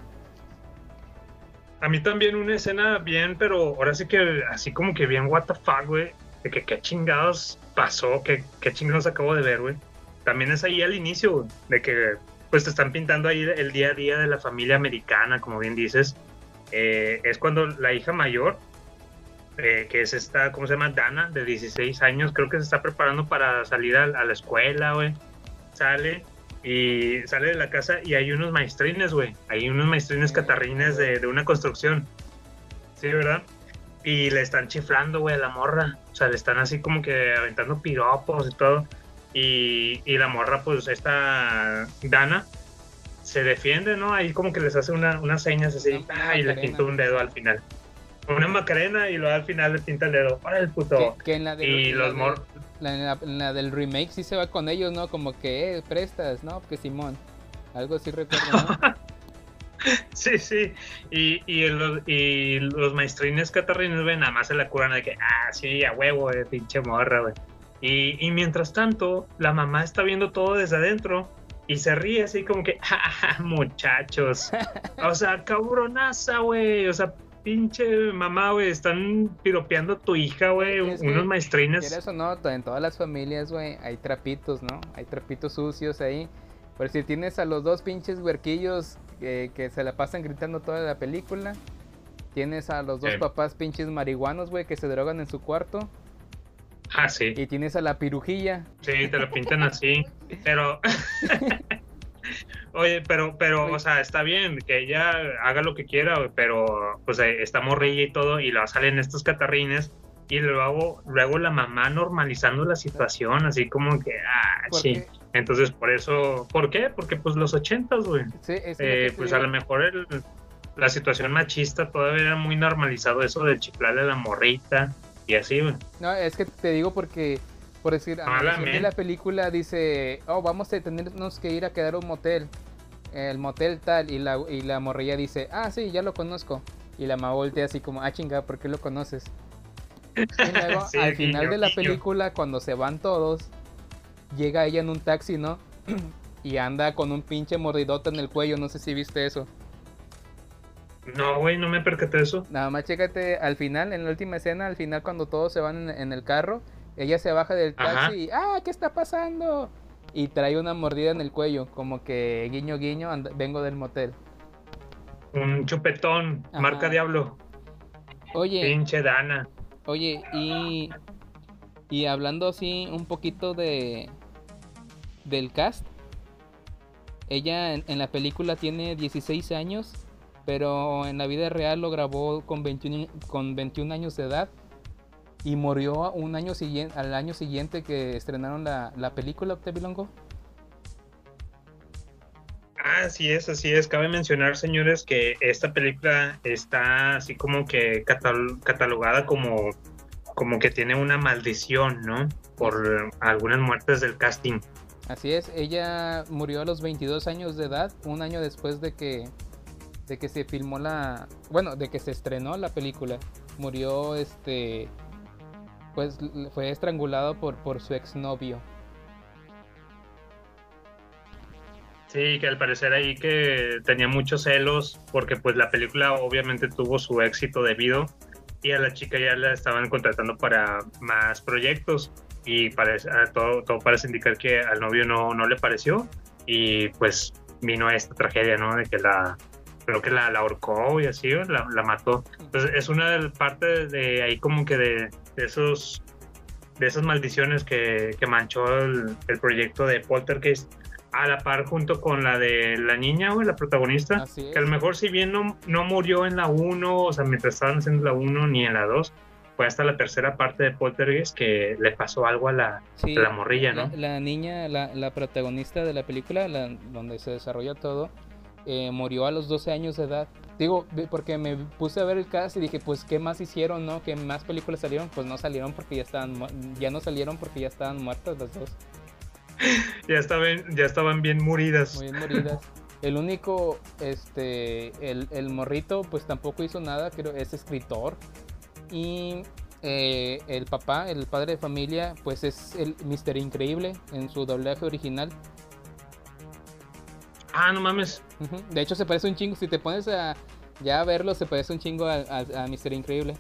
A mí también una escena bien, pero ahora sí que así como que bien what the fuck, güey. De que qué chingados pasó, qué, qué chingados acabo de ver, güey. También es ahí al inicio, güey, de que pues te están pintando ahí el día a día de la familia americana, como bien dices. Eh, es cuando la hija mayor, eh, que es esta, ¿cómo se llama? Dana, de 16 años, creo que se está preparando para salir a, a la escuela, güey. Sale y sale de la casa y hay unos maestrines, güey. Hay unos maestrines catarrines de, de una construcción. Sí, ¿verdad? Y le están chiflando, güey, a la morra. O sea, le están así como que aventando piropos y todo. Y, y la morra, pues, esta Dana, se defiende, ¿no? Ahí como que les hace una, unas señas así. Ah, y le pinta un dedo al final. Una macarena y luego al final le pinta el dedo. ¡Para el puto!
Que, que en la del,
Y los
de-
mor...
la- la- la del remake sí se va con ellos, ¿no? Como que, eh, prestas, ¿no? Que Simón. Algo así recuerdo, ¿no?
Sí, sí. Y, y, el- y los maestrines catarrines, güey, nada más se la curan de que, ah, sí, a huevo, eh, pinche morra, güey. Y, y mientras tanto, la mamá está viendo todo desde adentro y se ríe así como que, "Ja, ja, muchachos. O sea, cabronaza, güey. O sea, pinche mamá, güey, están piropeando a tu hija, güey.
Que,
Unos maestrines.
Quieras o no, en todas las familias, güey, hay trapitos, ¿no? Hay trapitos sucios ahí. Pero si tienes a los dos pinches huerquillos eh, que se la pasan gritando toda la película, tienes a los dos papás pinches marihuanos, güey, que se drogan en su cuarto,
Ah, sí.
y tienes a la pirujilla.
Sí, te lo pintan así. Pero. Oye, pero, pero, o sea, está bien que ella haga lo que quiera, pero, pues, eh, está morrilla y todo, y luego salen estos catarrines, y luego, luego la mamá normalizando la situación, así como que, ah, sí. Entonces, por eso, ¿por qué? Porque, pues, los ochentas, güey.
sí,
Eh, pues, a lo mejor el- la situación machista todavía era muy normalizado eso de chiflarle a la morrita, y así, güey.
No, es que te digo porque, por decir, a la
Háblame.
versión de la película dice, oh, vamos a tenernos que ir a quedar a un motel, el motel tal, y la, y la morrilla dice, ah, sí, ya lo conozco. Y la mamá voltea así como, ah, chinga, ¿por qué lo conoces? Y luego,
Sí,
al final de la película, cuando se van todos, llega ella en un taxi, ¿no? y anda con un pinche mordidote en el cuello, no sé si viste eso.
No, güey, no me percaté eso.
Nada más chécate al final, en la última escena, al final cuando todos se van en, en el carro, ella se baja del taxi
Ajá.
y ¡ah! ¿Qué está pasando? Y trae una mordida en el cuello, como que guiño guiño, vengo del motel.
Un chupetón,
Ajá.
marca Diablo.
Oye,
Pinche Dana.
oye, y, y hablando así un poquito de del cast, ella en, en la película tiene 16 años, pero en la vida real lo grabó con 21, con 21 años de edad y murió un año siguiente, al año siguiente que estrenaron la, la película Octavio Longo.
Ah, Así es, así es. Cabe mencionar, señores, que esta película está así como que catal- catalogada como, como que tiene una maldición, ¿no? Por algunas muertes del casting.
Así es, ella murió a los 22 años de edad, un año después de que de que se filmó la, bueno, de que se estrenó la película. Murió este pues fue estrangulado por por su exnovio.
Sí, que al parecer ahí que tenía muchos celos porque pues la película obviamente tuvo su éxito debido y a la chica ya la estaban contratando para más proyectos y parece, a todo, todo parece indicar que al novio no, no le pareció y pues vino esta tragedia, ¿no? De que la, creo que la, la ahorcó y así, la, la mató. Entonces es una parte de ahí como que de, de esos de esas maldiciones que, que manchó el, el proyecto de Poltergeist a la par junto con la de la niña, güey, la protagonista, que a lo mejor si bien no, no murió en la 1, o sea, mientras estaban haciendo la 1 ni en la 2, fue hasta la tercera parte de Poltergeist que le pasó algo a la,
Sí,
a la morrilla,
la,
¿no?
la niña, la, la protagonista de la película, la- donde se desarrolla todo, eh, murió a los 12 años de edad. Digo, porque me puse a ver el cast y dije, pues, ¿qué más hicieron, no? ¿Qué más películas salieron? Pues no salieron porque ya estaban, ya no salieron porque ya estaban muertas las dos,
Ya estaban, ya estaban bien muridas.
muy moridas. El único, este, el, el morrito, pues tampoco hizo nada, creo, es escritor. Y eh, el papá, el padre de familia, pues es el Mister Increíble en su doblaje original.
Ah, no mames.
De hecho, se parece un chingo. Si te pones a ya verlo, se parece un chingo a, a, Mr. Increíble.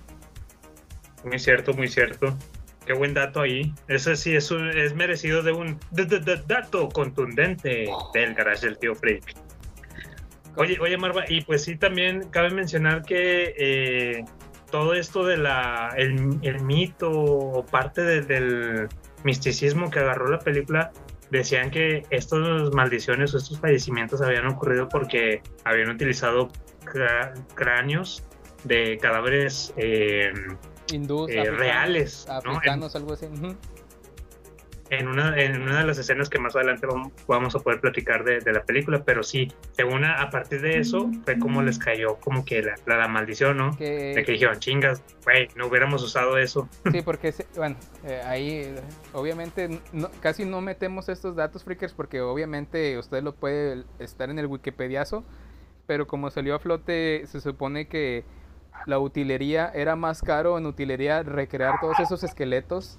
Muy cierto, muy cierto. Qué buen dato ahí. Ese sí es, un- es merecido de un dato contundente del garage del tío Freak. Oye, oye, Marva, y pues sí, también cabe mencionar que eh, todo esto de la el, mito o parte de- del misticismo que agarró la película decían que estas maldiciones o estos fallecimientos habían ocurrido porque habían utilizado cráneos de cadáveres eh,
Hindús,
eh,
africanos,
reales, ¿no?
africanos, algo así.
en una, en una de las escenas que más adelante vamos, vamos a poder platicar de, de la película, pero sí, según a, a partir de eso fue como les cayó como que la, la, la maldición, ¿no?
Que-
De que dijeron, chingas, güey, no hubiéramos usado eso.
Sí, porque, bueno, eh, ahí obviamente no- casi no metemos estos datos, freakers, porque obviamente usted lo puede estar en el Wikipediazo, pero como salió a flote, se supone que la utilería era más caro en utilería recrear todos esos esqueletos.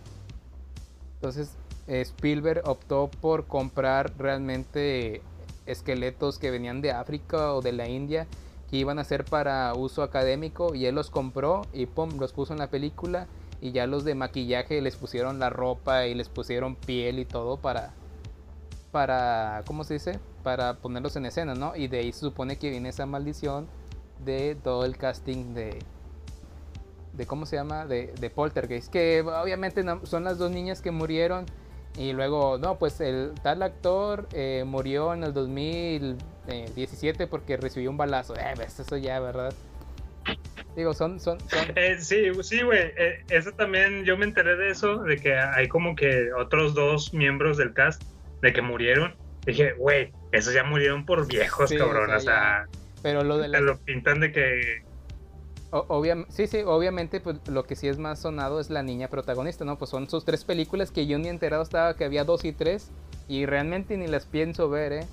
Entonces eh, Spielberg optó por comprar realmente esqueletos que venían de África o de la India que iban a ser para uso académico y él los compró y pum, los puso en la película y ya los de maquillaje les pusieron la ropa y les pusieron piel y todo para para ¿cómo se dice? Para ponerlos en escena, ¿no? Y de ahí se supone que viene esa maldición de todo el casting de de cómo se llama de, de Poltergeist que obviamente son las dos niñas que murieron y luego no pues el tal actor eh, murió en el 2017 porque recibió un balazo eh, ves, eso ya verdad digo son son, son
Eh, sí, sí, güey, eh, eso también, yo me enteré de eso, de que hay como que otros dos miembros del cast de que murieron. Dije, güey, esos ya murieron por viejos,
Sí,
cabrón,
o sea, pero lo de
te
la
lo pintan de que
O- sí, sí, obviamente pues, lo que sí es más sonado es la niña protagonista, ¿no? Pues son sus tres películas que yo ni enterado estaba que había dos y tres y realmente ni las pienso ver, ¿eh?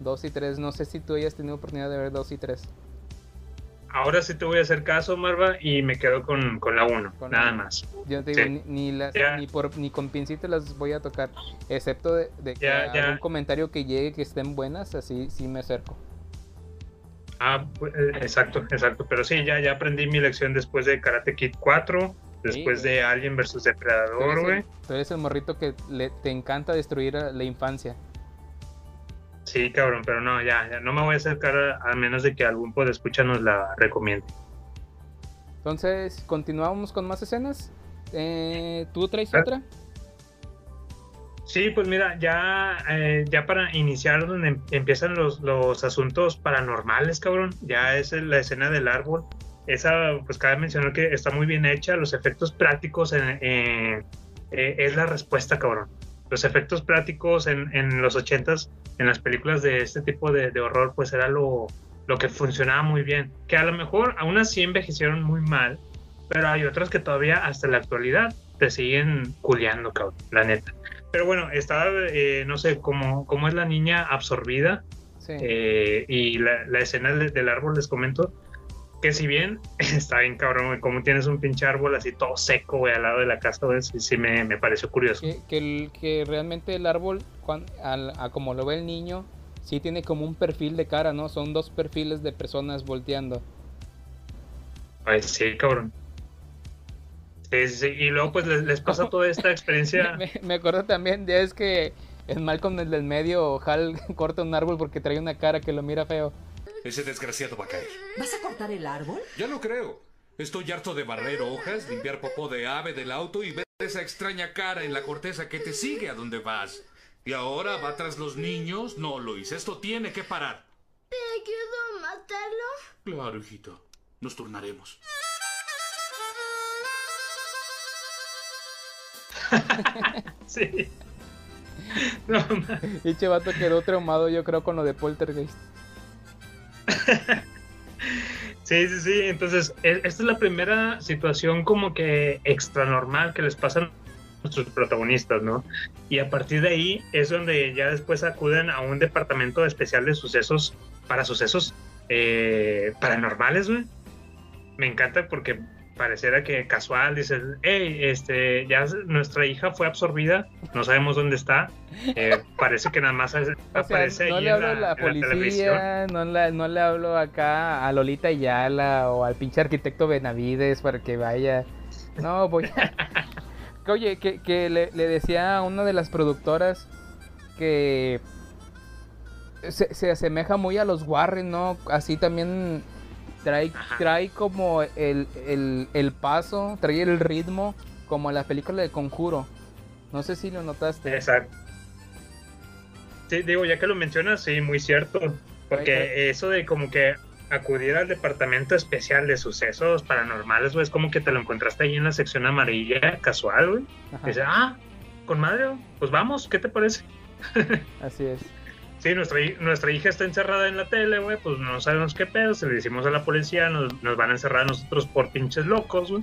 Dos y tres, no sé si tú hayas tenido oportunidad de ver dos y tres.
Ahora sí te voy a hacer caso, Marva, y me quedo con, con la 1,
Con
nada
la-
más.
Yo te digo,
Sí.
ni, las, ni, por, ni con pincita las voy a tocar, excepto de, de que
Ya, ya.
algún comentario que llegue que estén buenas, así sí me acerco.
Ah, pues, eh, exacto, exacto. Pero sí, ya, ya aprendí mi lección después de Karate Kid 4, después de Alien
Tú
Depredador, güey.
tú eres el morrito que le, te encanta destruir la infancia.
Sí, cabrón, pero no, ya, ya no me voy a acercar a, a menos de que algún escucha nos la recomiende.
Entonces, continuamos con más escenas. Eh, ¿Tú traes
Ah.
otra?
Sí, pues mira, ya, eh, ya para iniciar donde em- empiezan los, los asuntos paranormales, cabrón, ya es la escena del árbol. Esa, pues cabe mencionar que está muy bien hecha, los efectos prácticos en- eh, eh, es la respuesta, cabrón. Los efectos prácticos en, en los ochentas, en las películas de este tipo de, de horror, pues era lo, lo que funcionaba muy bien. Que a lo mejor aún así envejecieron muy mal, pero hay otras que todavía hasta la actualidad te siguen culeando, cabrón, la neta. Pero bueno, está, eh, no sé, cómo, cómo es la niña absorbida
Sí.
eh, y la, la escena de- del árbol, les comento, que si bien está bien cabrón, güey, como tienes un pinche árbol así todo seco, güey, al lado de la casa, güey, sí, sí me, me pareció curioso.
que, que el- que realmente el árbol, al- a como lo ve el niño, sí tiene como un perfil de cara, ¿no? Son dos perfiles de personas volteando.
Ay, sí, cabrón. Sí, sí, sí, Y luego pues les, les pasa toda esta experiencia.
Me, me acuerdo también, ya es que en Malcolm el del medio, Hal corta un árbol porque trae una cara que lo mira feo.
Ese desgraciado va a caer.
¿Vas a cortar el árbol?
Ya lo creo. Estoy harto de barrer hojas, limpiar popó de ave del auto y ver esa extraña cara en la corteza que te sigue a donde vas. Y ahora va tras los niños. No, Luis, esto tiene que parar.
¿Te ayudo a matarlo?
Claro, hijito. Nos turnaremos.
sí. No, ma-
Y che vato quedó traumado, yo creo, con lo de Poltergeist.
Sí, sí, sí. Entonces, e- esta es la primera situación como que extra normal que les pasa a nuestros protagonistas, ¿no? Y a partir de ahí es donde ya después acuden a un departamento especial de sucesos para sucesos eh, paranormales, güey. Me encanta porque pareciera que casual dices, hey, este, ya nuestra hija fue absorbida, no sabemos dónde está. Eh, parece que nada más
O sea,
aparece
no
ahí
le
en
hablo
la,
a la policía, no, la- no le hablo acá a Lolita Ayala o al pinche arquitecto Benavides para que vaya. No, voy a... Oye, que, que le, le decía a una de las productoras que se, se asemeja muy a los Warren, ¿no? Así también trae, trae como el, el, el paso, trae el ritmo como la película de Conjuro. No sé si lo notaste.
Exacto. Sí, digo, ya que lo mencionas, sí, muy cierto. Porque eso de como que acudir al departamento especial de sucesos paranormales, güey, es como que te lo encontraste ahí en la sección amarilla casual, güey. Dices, ah, con madre, pues vamos, ¿qué te parece?
Así es.
Sí, nuestra, nuestra hija está encerrada en la tele, güey, pues no sabemos qué pedo, se le decimos a la policía, nos, nos van a encerrar a nosotros por pinches locos, güey.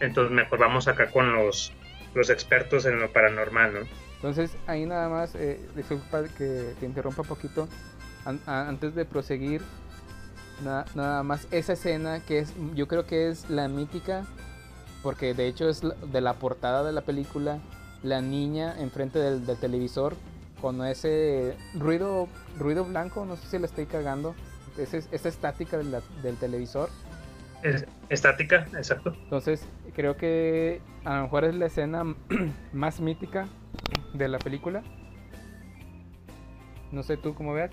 Entonces mejor vamos acá con los, los expertos en lo paranormal, ¿no?
Entonces, ahí nada más, eh, disculpa que te interrumpa un poquito. Antes de proseguir, na- nada más esa escena que es, yo creo que es la mítica, porque de hecho es de la portada de la película, la niña enfrente del televisor con ese ruido, ruido blanco, no sé si la estoy cagando, esa estática de la- del televisor.
Es- estática, exacto.
Entonces, creo que a lo mejor es la escena más mítica de la película. No sé tú cómo veas.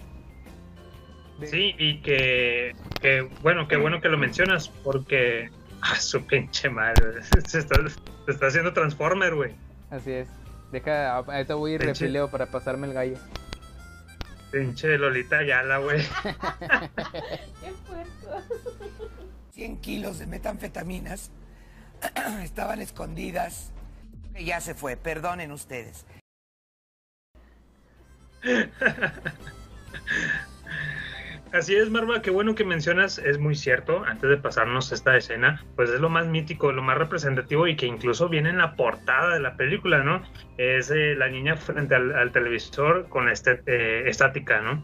Sí, y que, que, bueno, qué bueno que lo mencionas, porque a su pinche madre, se está, se está haciendo Transformer, güey.
Así es. Deja, ahorita voy a ir
Pinche-
refileo para pasarme el gallo.
Pinche Lolita Ayala, güey.
Qué puerco.
100 kilos de metanfetaminas estaban escondidas. Ya se fue, perdonen ustedes.
Así es, Marva, qué bueno que mencionas, es muy cierto, antes de pasarnos esta escena, pues es lo más mítico, lo más representativo y que incluso viene en la portada de la película, ¿no? Es eh, la niña frente al, televisor con este- estática, ¿no?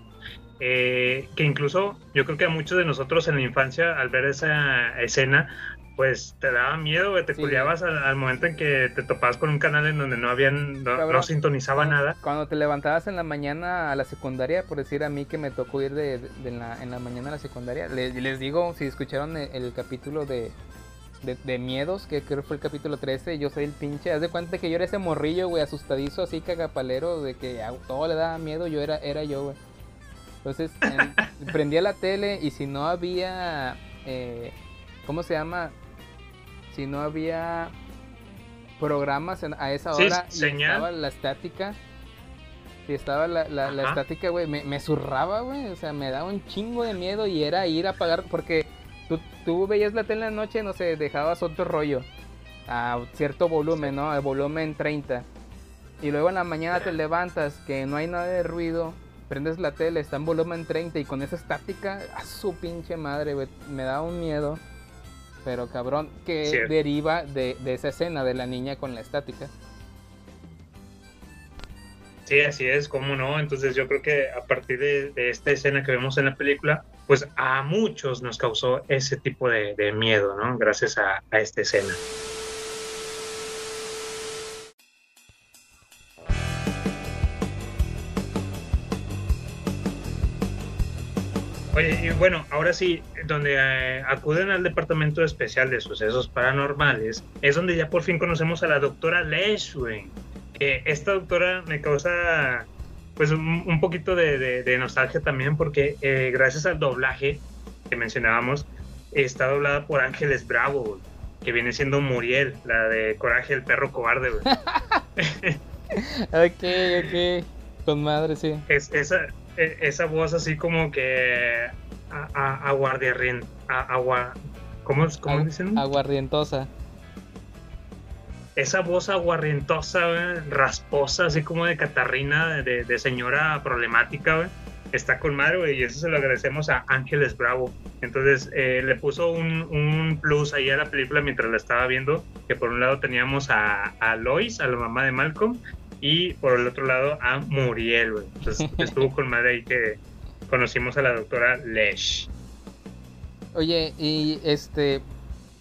Eh, que incluso yo creo que a muchos de nosotros en la infancia, al ver esa escena, pues te daba miedo, güey, te
Sí.
culiabas al, al momento en que te topabas con un canal en donde no habían, no,
Cabrón.
no sintonizaba nada.
Cuando te levantabas en la mañana a la secundaria, por decir a mí que me tocó ir de, de- de la- en la mañana a la secundaria, les, les digo, si escucharon el, el capítulo de, de, de miedos, que creo que fue el capítulo 13, yo soy el pinche, haz de cuenta que yo era ese morrillo, güey, asustadizo, así cagapalero, de que a todo le daba miedo, yo era, era yo, güey. Entonces, en- prendía la tele y si no había, eh, ¿cómo se llama? Si no había programas en- a esa
Sí,
hora y
señal.
estaba la estática, si estaba la, la, estática, güey, me, me zurraba, güey, o sea, me daba un chingo de miedo y era ir a apagar, porque tú, tú veías la tele en la noche, no sé, dejabas otro rollo a cierto volumen, ¿no? Al volumen 30. Y luego en la mañana te levantas, que no hay nada de ruido, prendes la tele, está en volumen 30 y con esa estática, a su pinche madre, güey, me da un miedo. Pero cabrón, que
Sí.
deriva de, de esa escena de la niña con la estática.
Sí, así es, cómo no. Entonces yo creo que a partir de, de esta escena que vemos en la película, pues a muchos nos causó ese tipo de, de miedo, ¿no? Gracias a, a esta escena. Oye, y bueno, ahora sí, donde eh, acuden al Departamento Especial de Sucesos Paranormales, es donde ya por fin conocemos a la doctora Lesh, güey. Que esta doctora me causa pues un, un poquito de, de- de nostalgia también porque eh, gracias al doblaje que mencionábamos, está doblada por Ángeles Bravo, que viene siendo Muriel, la de Coraje el perro cobarde,
ok, ok. Con madre, sí.
es, esa, e- esa voz así como que a- aguardiarrien- a- agua, ¿cómo, cómo dicen?
Aguardientosa.
Esa voz aguarrientosa, güey, rasposa, así como de catarrina, de, de señora problemática, está con madre, güey, y eso se lo agradecemos a Ángeles Bravo. Entonces, eh, le puso un, un plus ahí a la película mientras la estaba viendo, que por un lado teníamos a, a Lois, a la mamá de Malcolm, y por el otro lado a Muriel. Entonces, estuvo con madre ahí que conocimos a la doctora Lesh.
Oye, y este,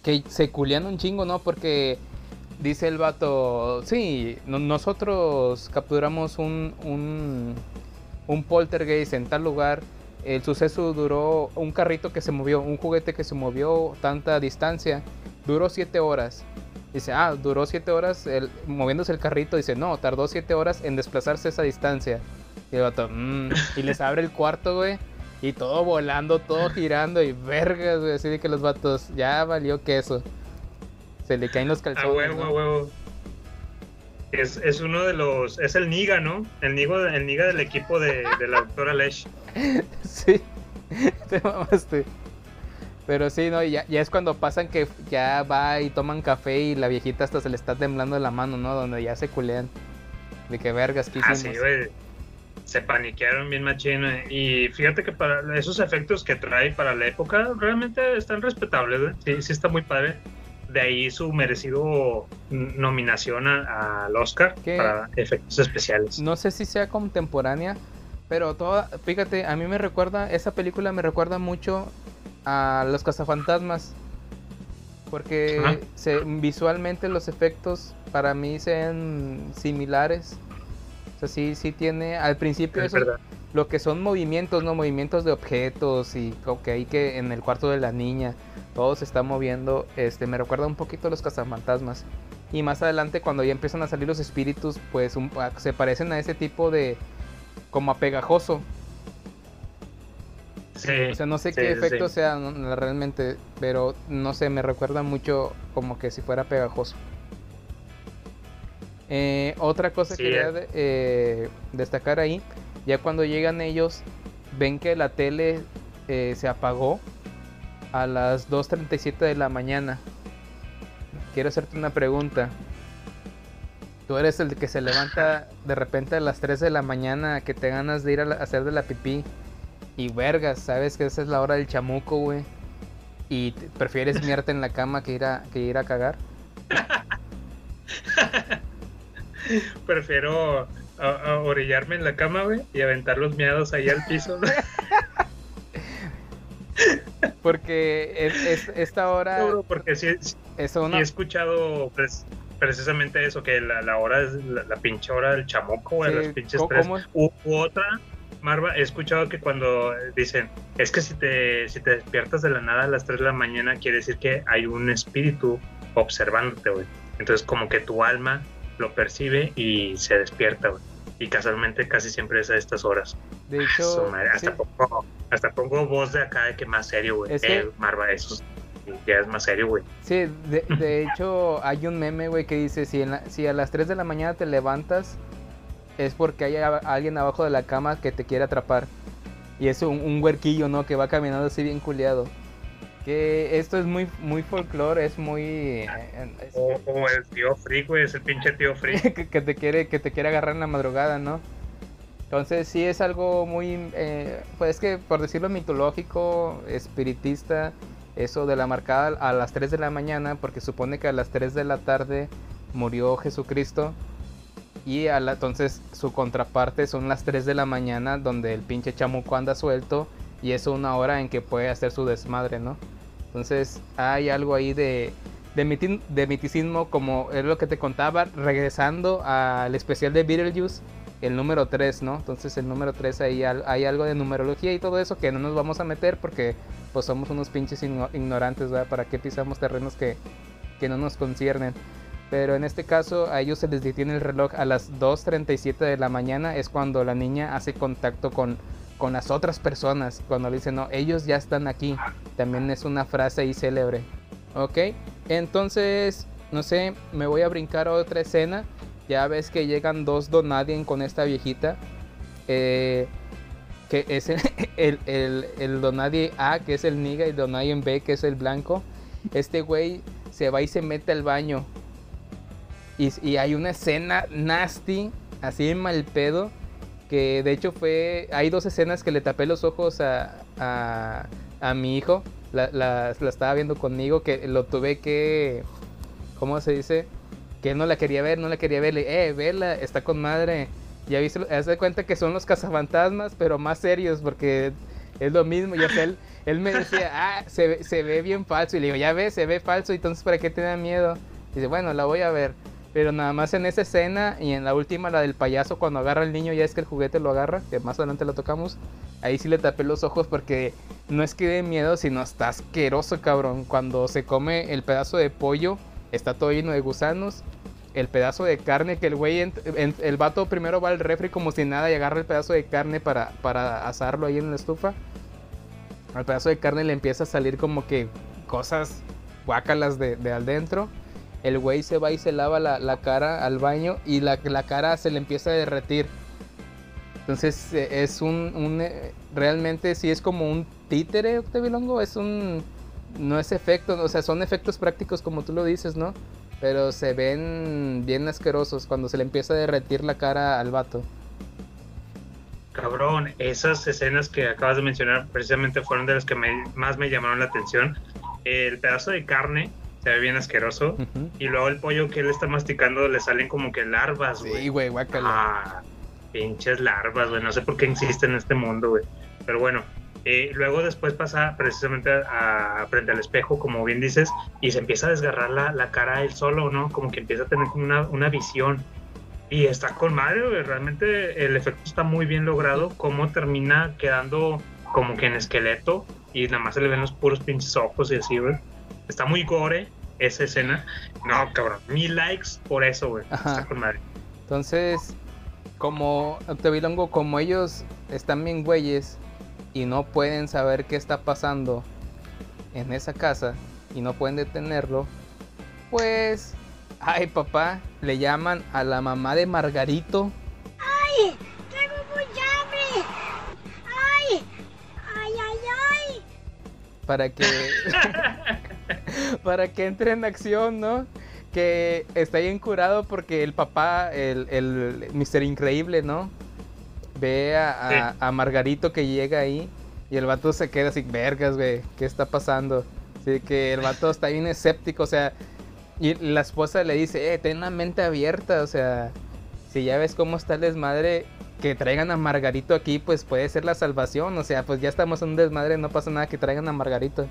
que se culian un chingo, ¿no? Porque dice el vato, sí, no- nosotros capturamos un, un, un poltergeist en tal lugar. El suceso duró un carrito que se movió, un juguete que se movió tanta distancia, duró siete horas. Dice, ah, duró siete horas el- moviéndose el carrito. Dice, no, tardó siete horas en desplazarse esa distancia. Y el vato, "Mm", y les abre el cuarto, güey. Y todo volando, todo girando y vergas, güey. Así de que los vatos, ya valió queso. Se le caen los
A
calzones.
huevo,
¿no?
a huevo. Es, es uno de los. Es el Niga, ¿no? El Niga, el Niga del equipo de, de la doctora Lesh.
Sí, te mamaste. Pero sí, no, ya, ya es cuando pasan que ya va y toman café y la viejita hasta se le está temblando la mano, ¿no? Donde ya se culean. De que vergas, ¿qué
Ah,
hicimos?
sí, güey. Se paniquearon bien machín. güey. Y fíjate que para esos efectos que trae para la época realmente están respetables, güey. Sí, sí está muy padre. De ahí su merecido nominación al Oscar
¿Qué?
para efectos especiales.
No sé si sea contemporánea, pero toda, fíjate, a mí me recuerda, esa película me recuerda mucho a Los Cazafantasmas. Porque se, visualmente los efectos para mí sean similares. Sea, sí, sí tiene, al principio
Es
eso-
verdad.
lo que son movimientos, ¿no? Movimientos de objetos y que hay que en el cuarto de la niña, todo se está moviendo, este, me recuerda un poquito a los cazafantasmas. Y más adelante cuando ya empiezan a salir los espíritus, pues un- se parecen a ese tipo de, como a pegajoso.
Sí,
O sea, no sé
sí,
qué efecto
sí.
sea realmente, pero no sé, me recuerda mucho como que si fuera pegajoso. Eh, otra cosa
Sí,
que quería
eh.
eh, destacar ahí, ya cuando llegan ellos, ven que la tele se apagó a las 2.37 de la mañana. Quiero hacerte una pregunta. Tú eres el que se levanta de repente a las 3 de la mañana que te ganas de ir a, la- a hacer de la pipí. Y vergas, sabes que esa es la hora del chamuco, güey. Y te- prefieres miarte en la cama que ir a, que ir a cagar.
Prefiero a- a orillarme en la cama, güey, y aventar los miados ahí al piso.
Porque es, es- esta hora
Seguro, porque sí, sí-
es
sí
una...
he escuchado precisamente eso, que la, la hora es la, la pinche hora del chamuco, güey,
Sí,
las pinches
¿cómo-
tres. U, u otra, Marva, he escuchado que cuando dicen, es que si te, si te despiertas de la nada a las 3 de la mañana, quiere decir que hay un espíritu observándote, güey. Entonces como que tu alma lo percibe y se despierta, güey. Y casualmente casi siempre es a estas horas.
De
Su
hecho,
madre, hasta,
sí.
pongo, hasta pongo voz de acá de que más serio, güey.
Es que-
Marva, eso. Ya es más serio, güey.
Sí, de, de hecho hay un meme, güey, que dice, si, en la- si a las 3 de la mañana te levantas, es porque hay a- alguien abajo de la cama que te quiere atrapar. Y es un, un huerquillo, ¿no? Que va caminando así bien culiado. Que esto es muy, muy folclore, es muy... eh, es-
O, o el tío Freak, güey, es el pinche tío Freak.
que, que te quiere que te quiere agarrar en la madrugada, ¿no? Entonces sí es algo muy, eh, pues es que por decirlo mitológico, espiritista, eso de la marcada a las 3 de la mañana, porque supone que a las 3 de la tarde murió Jesucristo y a la, entonces su contraparte son las 3 de la mañana donde el pinche chamuco anda suelto y es una hora en que puede hacer su desmadre, ¿no? Entonces hay algo ahí de, de, miti- de miticismo como es lo que te contaba, regresando al especial de Beetlejuice, el número 3, ¿no? Entonces el número 3 ahí hay algo de numerología y todo eso que no nos vamos a meter porque pues somos unos pinches igno- ignorantes, ¿verdad? ¿Para qué pisamos terrenos que, que no nos conciernen? Pero en este caso a ellos se les detiene el reloj a las 2.37 de la mañana, es cuando la niña hace contacto con, con las otras personas, cuando le dicen, no, ellos ya están aquí. También es una frase ahí célebre. Ok, entonces, no sé, me voy a brincar a otra escena. Ya ves que llegan dos Donadien con esta viejita. eh, que es el, el, el, Donadie A, que es el niga, y Donadien B, que es el blanco. Este güey se va y se mete al baño. Y, y hay una escena nasty, así en mal pedo, que de hecho fue... Hay dos escenas que le tapé los ojos a, a, a mi hijo. La, la- estaba viendo conmigo, que lo tuve que... ¿Cómo se dice? Que no la quería ver, no la quería ver. Le, eh, vela, está con madre. Ya viste, haz de cuenta que son los cazafantasmas, pero más serios, porque es lo mismo. Y él, él me decía, ah, se, se ve bien falso. Y le digo, ya ves, se ve falso, entonces ¿para qué te da miedo? dice, bueno, la voy a ver. Pero nada más en esa escena y en la última, la del payaso, cuando agarra al niño, ya es que el juguete lo agarra, que más adelante lo tocamos. Ahí sí le tapé los ojos porque no es que dé miedo, sino está asqueroso, cabrón. Cuando se come el pedazo de pollo, está todo lleno de gusanos. El pedazo de carne que el güey, el vato primero va al refri como si nada y agarra el pedazo de carne para, para asarlo ahí en la estufa. Al pedazo de carne le empieza a salir como que cosas guácalas de, de adentro. El güey se va y se lava la, cara al baño y la, la cara se le empieza a derretir. Entonces eh, es un, eh, realmente sí es como un títere, Octavilongo, es un, no es efecto, o sea, son efectos prácticos como tú lo dices, ¿no? Pero se ven bien asquerosos cuando se le empieza a derretir la cara al vato.
Cabrón, esas escenas que acabas de mencionar precisamente fueron de las que más me llamaron la atención. El pedazo de carne se ve bien asqueroso. Y luego el pollo que él está masticando le salen como que larvas, güey.
Sí, güey, guácala.
Ah, pinches larvas, güey. No sé por qué existen en este mundo, güey. Pero bueno, eh, luego después pasa precisamente a, a- frente al espejo, como bien dices, y se empieza a desgarrar la, la cara él solo, ¿no? Como que empieza a tener como una, una visión. Y está con madre, güey. Realmente el efecto está muy bien logrado. Cómo termina quedando como que en esqueleto y nada más se le ven los puros pinches ojos y así, güey. Está muy gore esa escena. No, cabrón. Mil likes por eso, güey. Está con madre.
Entonces, como Octavilongo, como ellos están bien güeyes y no pueden saber qué está pasando en esa casa y no pueden detenerlo, pues, ay papá, le llaman a la mamá de Margarito
¡Ay! ¡Tengo mucha hambre! ¡Ay! ¡Ay, ay, ay!
para que para que entre en acción, ¿no? Que está bien curado porque el papá, el, el Mr. Increíble, ¿no? Ve a, a- a Margarito que llega ahí y el vato se queda así, vergas, güey, ¿qué está pasando? Así que el vato está bien escéptico, o sea, y la esposa le dice, eh, ten la mente abierta, o sea, si ya ves cómo está el desmadre, que traigan a Margarito aquí, pues puede ser la salvación, o sea, pues ya estamos en un desmadre, no pasa nada que traigan a Margarito.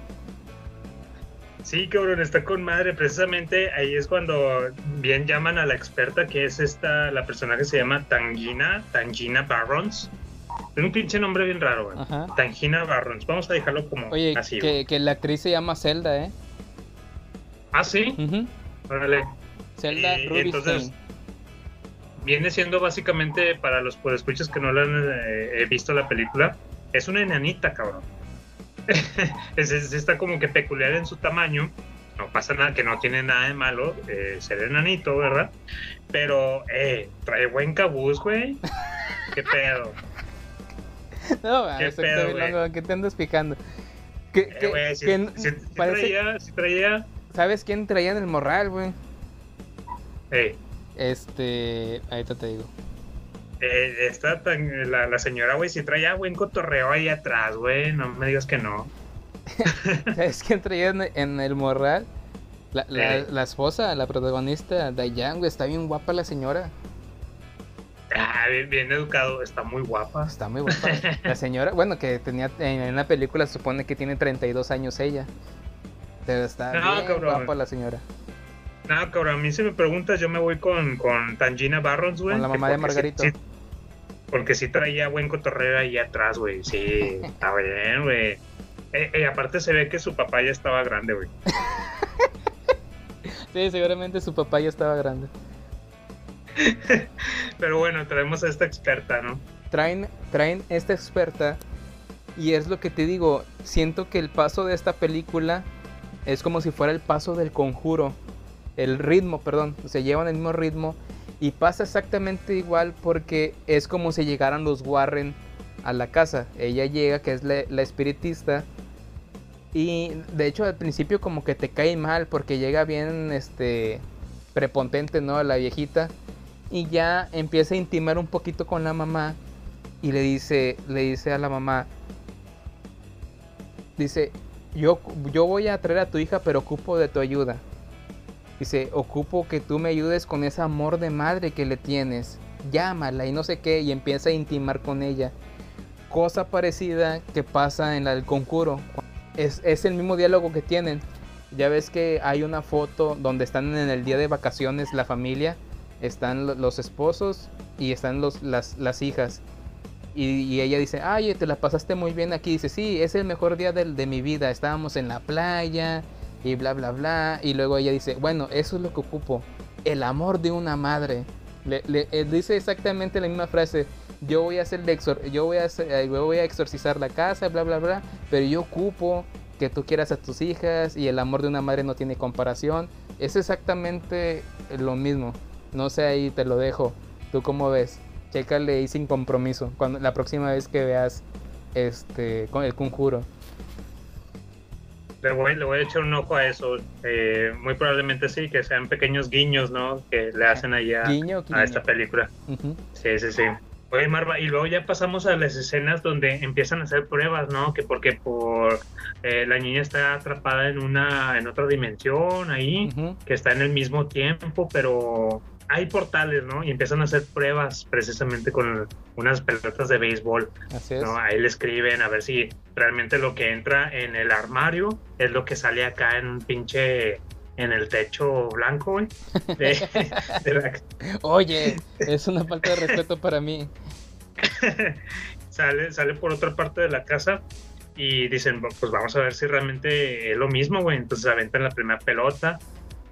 Sí, cabrón, está con madre. Precisamente ahí es cuando bien llaman a la experta, que es esta, la persona que se llama Tangina, Tangina Barrons. Es un pinche nombre bien raro, güey.
Ajá.
Tangina Barrons. Vamos a dejarlo como
Oye,
así, güey.
que, que la actriz se llama Zelda, ¿eh?
Ah, sí.
Ujú.
Órale.
Zelda
Y entonces, viene siendo básicamente, para los escuchas que no lo han eh, visto la película, es una enanita, cabrón. es, es- está como que peculiar en su tamaño. No pasa nada, que no tiene nada de malo eh, ser enanito, ¿verdad? Pero, eh, trae buen cabuz, güey. ¿Qué pedo?
No,
¿Qué
mames,
pedo,
Octavilongo, ¿qué te andas picando? ¿Qué,
Eh, güey, si-
qué-
si- si
parece-
traía, si traía,
¿Sabes quién traía en el morral, güey?
eh,
Este. Ahorita te digo.
Eh, esta tan- la, la señora, güey, si traía buen cotorreo ahí atrás, güey, no me digas que no.
¿Sabes quién traía en, en el morral? La, la-
Eh.
la esposa, la protagonista, Dayan, güey. Está bien guapa la señora.
Ah, bien, bien educado, está muy guapa.
Está muy guapa. La señora, bueno, que tenía en, la película se supone que tiene 32 años ella. Pero está
No,
bien
cabrón.
guapa la señora.
No, cabrón, a mí si me preguntas, yo me voy con, con Tangina Barrons, güey.
Con la
que
mamá de
sí-
Margarito.
sí- porque sí traía buen cotorreo ahí atrás, güey. Sí, está bien, güey. Eh, eh, aparte se ve que su papá ya estaba grande, güey.
Sí, seguramente su papá ya estaba grande.
Pero bueno, traemos a esta experta, ¿no?
traen, traen esta experta y es lo que te digo, siento que el paso de esta película es como si fuera el paso del conjuro, el ritmo, perdón, se llevan el mismo ritmo y pasa exactamente igual porque es como si llegaran los Warren a la casa, ella llega que es la, espiritista y de hecho al principio como que te cae mal porque llega bien este prepotente, ¿no? La viejita y ya empieza a intimar un poquito con la mamá y le dice, le dice a la mamá, dice, yo, yo voy a traer a tu hija, pero ocupo de tu ayuda. Dice, ocupo que tú me ayudes con ese amor de madre que le tienes. Llámala y no sé qué, y empieza a intimar con ella. Cosa parecida que pasa en la del. Es, es el mismo diálogo que tienen. Ya ves que hay una foto donde están en el día de vacaciones la familia. Están lo- los esposos y están los, las, las hijas. Y, ella dice, ay, te la pasaste muy bien aquí. Dice, sí, es el mejor día del- de, mi vida. Estábamos en la playa y bla, bla, bla. Y luego ella dice, bueno, eso es lo que ocupo. El amor de una madre. Le, eh, dice exactamente la misma frase. Yo voy a hacer yo voy a voy a exorcizar la casa, bla, bla, bla. Pero yo ocupo que tú quieras a tus hijas y el amor de una madre no tiene comparación. Es exactamente lo mismo. No sé, ahí te lo dejo. ¿Tú cómo ves? Chécale ahí sin compromiso. Cuando, la próxima vez que veas este con el conjuro.
Le voy, le voy a echar un ojo a eso. Eh, muy probablemente sí, que sean pequeños guiños, ¿no? Que le hacen ahí a,
Guiño, guiño.
a esta película. Sí, sí, sí. Oye, Marva, y luego ya pasamos a las escenas donde empiezan a hacer pruebas, ¿no? Que porque por eh, la niña está atrapada en una, en otra dimensión ahí, que está en el mismo tiempo, pero hay portales, ¿no? Y empiezan a hacer pruebas precisamente con unas pelotas de béisbol.
Así es.
¿no? Ahí le escriben a ver si realmente lo que entra en el armario es lo que sale acá en un pinche en el techo blanco, güey. De- de la-
Oye, es una falta de respeto para mí.
sale, sale por otra parte de la casa y dicen, "Bu- pues vamos a ver si realmente es lo mismo, güey. Entonces aventan la primera pelota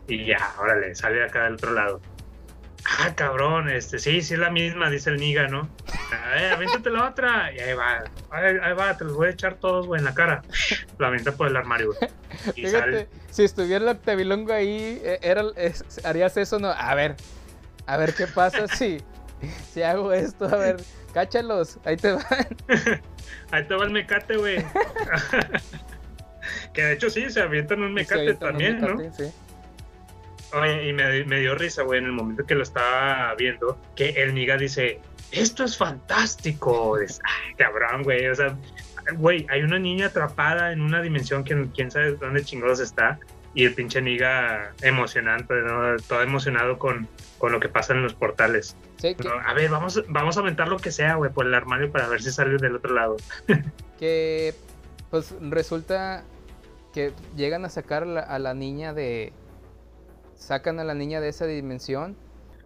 y ya, órale, sale acá del otro lado. Ah, cabrón, este, sí, sí es la misma, dice el Niga, ¿no? A ver, aviéntate la otra. Y ahí va, ahí, ahí va, te los voy a echar todos, güey, en la cara. Lo avienta por el armario, güey. Y
Fíjate,
sale.
si estuviera el octavilongo ahí, eh, era, es- harías eso, ¿no? A ver, a ver qué pasa si, si hago esto, a ver, cáchalos, ahí te van.
Ahí te va el mecate, güey. que de hecho sí, se avientan un mecate
avientan un
también, ¿no?
mecate, sí.
Y me, me dio risa, güey, en el momento que lo estaba viendo, que el Niga dice, esto es fantástico. Es, ay, cabrón, güey, o sea, güey, hay una niña atrapada en una dimensión que quién sabe dónde chingados está, y el pinche Niga emocionante, ¿no? Todo emocionado con, con lo que pasa en los portales.
Sí, que,
¿no? A ver, vamos, vamos a aventar lo que sea, güey, por el armario para ver si sale del otro lado.
que, pues resulta que llegan a sacar la- a la niña de... Sacan a la niña de esa dimensión.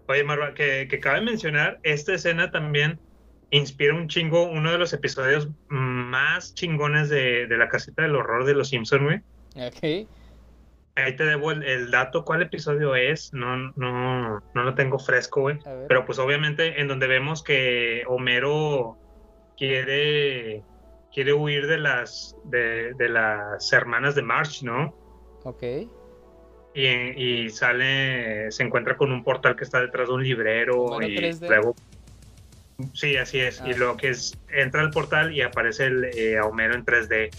Oye, Marva, que, que cabe mencionar, esta escena también inspira un chingo uno de los episodios más chingones de, de la casita del horror de los Simpson, güey.
Ok.
Ahí te debo el, el dato, ¿cuál episodio es? No, no, no lo tengo fresco, güey. Pero pues obviamente en donde vemos que Homero quiere, quiere huir de las, de, de las hermanas de March, ¿no?
Ok.
Y, y sale, se encuentra con un portal que está detrás de un librero
Homero
y
3D.
luego... Sí, así es. Y
Ah.
lo que es, entra al portal y aparece el eh, Homero en 3D.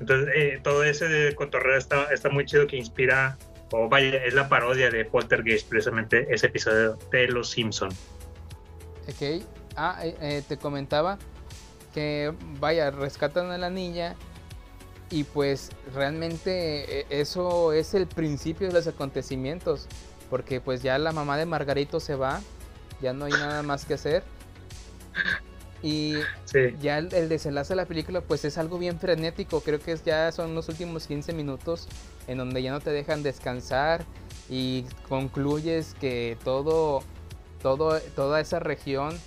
Entonces, eh, todo ese de cotorreo está, está muy chido que inspira, o vaya, es la parodia de Poltergeist, precisamente ese episodio de Los Simpson.
Ok. Ah, eh, eh, te comentaba que, vaya, rescatan a la niña y pues realmente eh, eso es el principio de los acontecimientos. Porque pues ya la mamá de Margarito se va, ya no hay nada más que hacer. Y
Sí.
ya el, el desenlace de la película pues es algo bien frenético. Creo que es- ya son los últimos 15 minutos en donde ya no te dejan descansar y concluyes que todo, todo, toda esa región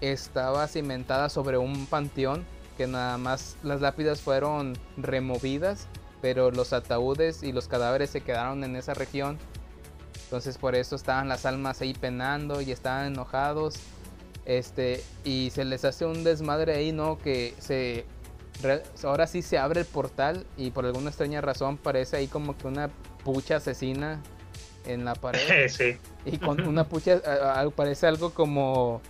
estaba cimentada sobre un panteón que nada más las lápidas fueron removidas, pero los ataúdes y los cadáveres se quedaron en esa región. Entonces por eso estaban las almas ahí penando y estaban enojados. Este, y se les hace un desmadre ahí, ¿no? Que se ahora sí se abre el portal y por alguna extraña razón parece ahí como que una pucha asesina en la pared.
sí.
Y con una pucha, parece algo como.